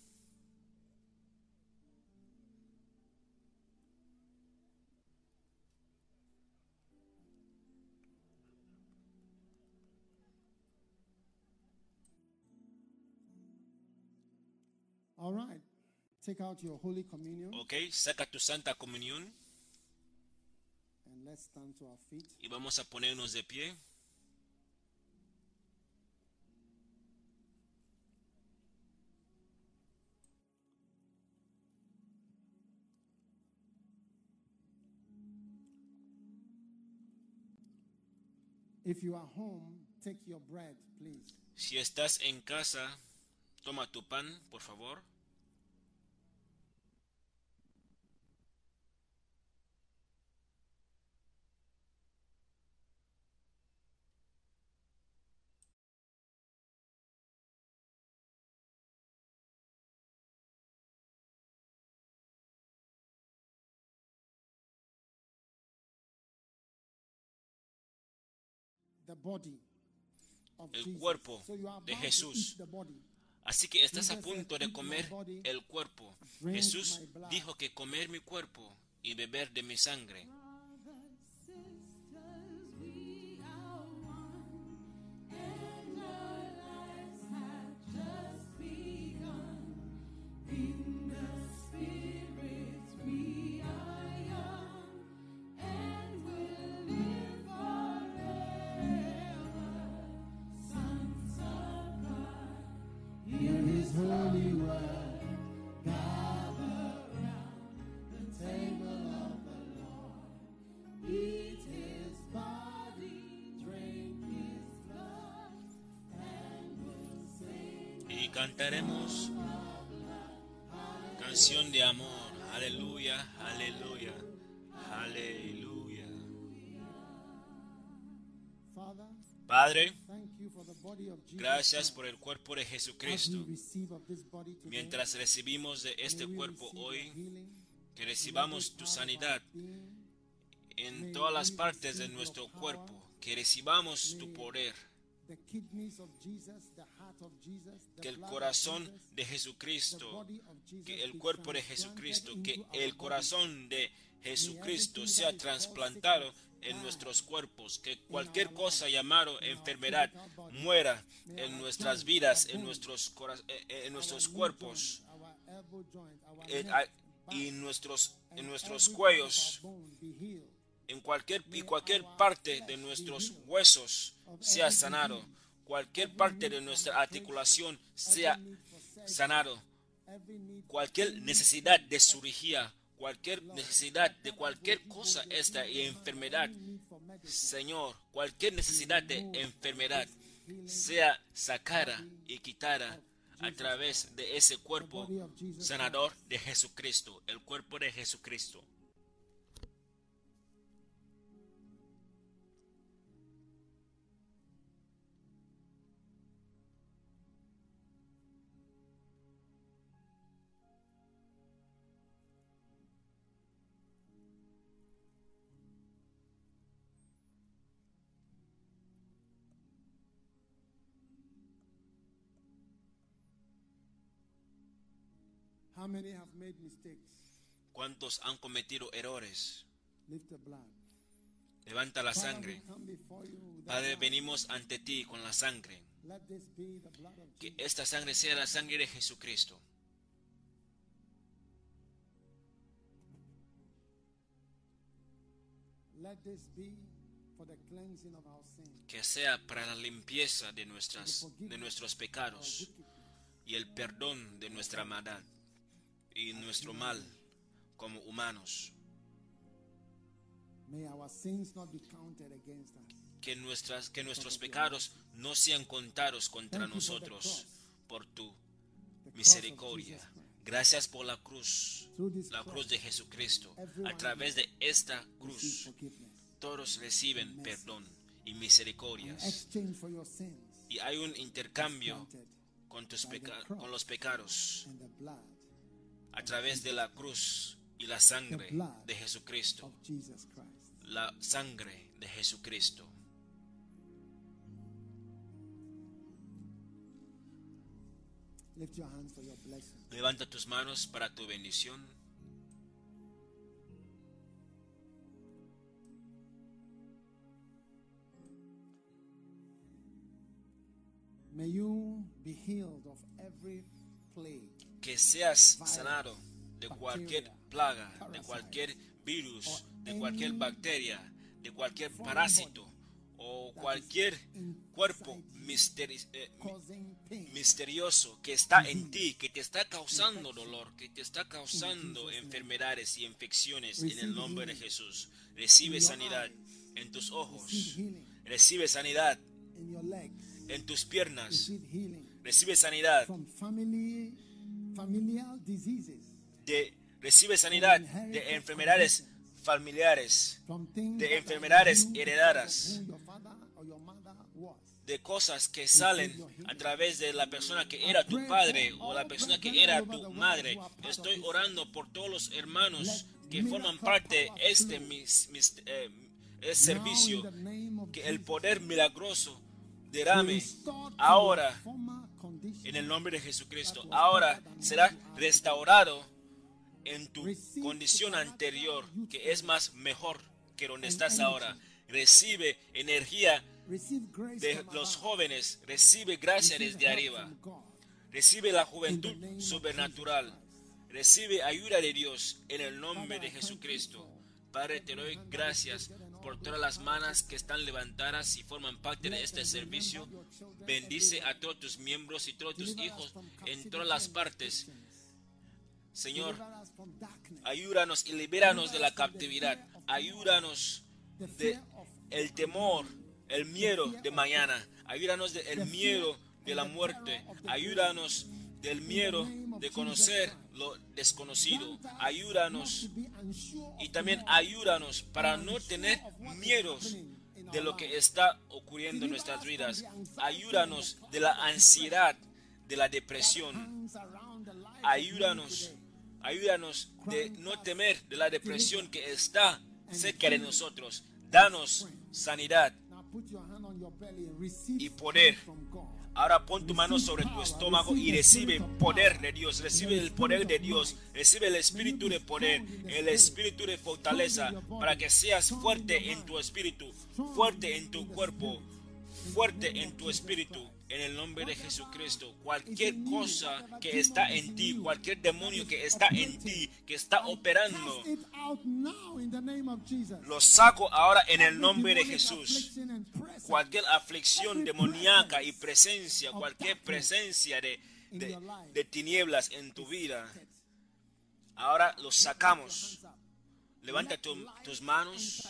All right. Take out your Holy Communion Ok, saca tu Santa Comunión let's stand to our feet. y vamos a ponernos de pie. If you are home, take your bread, please. Si estás en casa, toma tu pan, por favor. El cuerpo de Jesús. Así que estás a punto de "Eat my comer el cuerpo. Jesús my blood." dijo que comer mi cuerpo y beber de mi sangre. Cantaremos canción de amor. Aleluya, aleluya, aleluya. Padre, gracias por el cuerpo de Jesucristo. Mientras recibimos de este cuerpo hoy, que recibamos tu sanidad en todas las partes de nuestro cuerpo, que recibamos tu poder, Que el corazón de Jesucristo, que el cuerpo de Jesucristo, que el corazón de Jesucristo sea trasplantado en nuestros cuerpos, que cualquier cosa llamado enfermedad muera en nuestras vidas, en nuestros, eh, eh, en nuestros cuerpos. joint, our elbow joint, our en- neck, a- back, y nuestros, en nuestros cuellos, en cualquier y cualquier parte de nuestros huesos sea sanado, cualquier parte de nuestra articulación sea sanado, cualquier necesidad de cirugía, cualquier necesidad de cualquier cosa esta y enfermedad. Señor, cualquier necesidad de enfermedad sea sacada y quitada a través de ese cuerpo sanador de Jesucristo, el cuerpo de Jesucristo. How many have made mistakes? ¿Cuántos han cometido errores? Lift the blood. Levanta la sangre. Padre, venimos ante ti con la sangre. Que esta sangre sea la sangre de Jesucristo. Que sea para la limpieza de, nuestras, de nuestros pecados y el perdón de nuestra maldad y nuestro mal como humanos. may our sins not be counted against us. Que, nuestras, que nuestros pecados no sean contados contra nosotros por tu misericordia. Gracias por la cruz, la cruz de Jesucristo. A través de esta cruz, todos reciben perdón y misericordias. Y hay un intercambio con, tus con los pecados a través de la cruz y la sangre de Jesucristo. La sangre de Jesucristo. Levanta tus manos para tu bendición. May you be healed of every plague, Que seas sanado de cualquier plaga, de cualquier virus, de cualquier bacteria, de cualquier parásito o cualquier cuerpo misteri- eh, misterioso que está en ti, que te está causando dolor, que te está causando enfermedades y infecciones en el nombre de Jesús. Recibe sanidad en tus ojos, recibe sanidad en tus piernas, recibe sanidad de recibe sanidad de enfermedades familiares, de enfermedades heredadas, de cosas que salen a través de la persona que era tu padre o la persona que era tu madre. Estoy orando por todos los hermanos que forman parte de este mis- mis- eh, servicio, que el poder milagroso derrame ahora en el nombre de Jesucristo. Ahora será restaurado en tu condición anterior, que es más mejor que donde estás ahora. Recibe energía de los jóvenes, recibe gracia desde arriba, recibe la juventud sobrenatural, recibe ayuda de Dios en el nombre de Jesucristo. Padre, te doy gracias por todas las manos que están levantadas y forman parte de este servicio. Bendice a todos tus miembros y todos tus hijos en todas las partes. Señor, ayúdanos y libéranos de la captividad. Ayúdanos de el temor, el miedo de mañana. Ayúdanos del miedo de la muerte. Ayúdanos del miedo de conocer lo desconocido. Ayúdanos y también ayúdanos para no tener miedos de lo que está ocurriendo en nuestras vidas. Ayúdanos de la ansiedad, de la depresión. Ayúdanos, ayúdanos de no temer de la depresión que está cerca de nosotros. Danos sanidad. Y poder. Ahora pon tu mano sobre tu estómago y recibe poder de Dios, recibe el poder de Dios, recibe el espíritu de poder, el espíritu de fortaleza, para que seas fuerte en tu espíritu, fuerte en tu cuerpo, fuerte en tu espíritu. En el nombre de Jesucristo, cualquier cosa que está en ti, cualquier demonio que está en ti, que está operando, Cast it out now in the name of Jesus. lo saco ahora en el nombre de Jesús. cualquier aflicción demoníaca y presencia, cualquier presencia de, de, de tinieblas en tu vida, ahora los sacamos. Levanta tu- tus manos.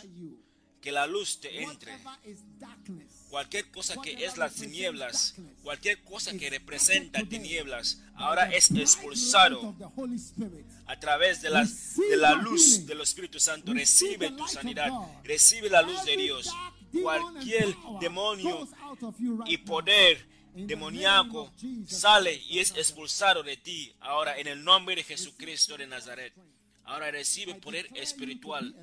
Que la luz te entre. Cualquier cosa que es las tinieblas, cualquier cosa que representa tinieblas, ahora es expulsado a través de la, de la luz del Espíritu Santo. Recibe tu sanidad, recibe la luz de Dios. Cualquier demonio y poder demoníaco sale y es expulsado de ti ahora en el nombre de Jesucristo de Nazaret. Ahora recibe poder espiritual.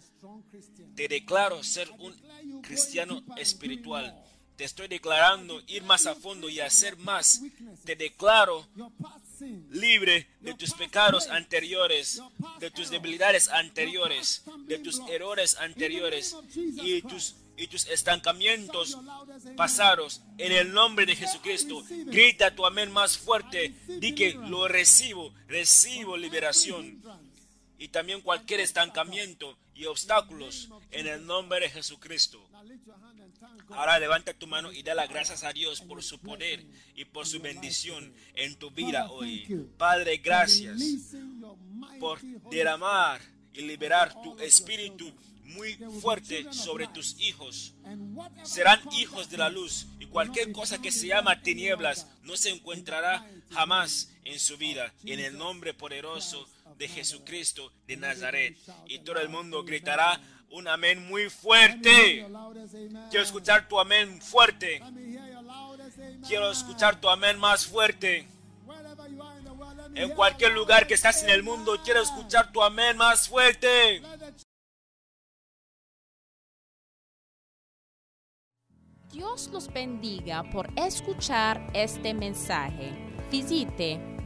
Te declaro ser un cristiano espiritual. Te estoy declarando ir más a fondo y hacer más. Te declaro libre de tus pecados anteriores, de tus debilidades anteriores, de tus errores anteriores y tus, y tus estancamientos pasados. En el nombre de Jesucristo, grita tu amén más fuerte. Di que lo recibo, recibo liberación. Y también cualquier estancamiento y obstáculos en el nombre de Jesucristo. Ahora levanta tu mano y da las gracias a Dios por su poder y por su bendición en tu vida hoy. Padre, gracias por derramar y liberar tu espíritu muy fuerte sobre tus hijos. Serán hijos de la luz y cualquier cosa que se llama tinieblas no se encontrará jamás en su vida. En el nombre poderoso de Jesucristo de Nazaret. Y todo el mundo gritará un amén muy fuerte. Quiero escuchar tu amén fuerte. Quiero escuchar tu amén más fuerte. En cualquier lugar que estás en el mundo, quiero escuchar tu amén más fuerte. Dios los bendiga por escuchar este mensaje. Visite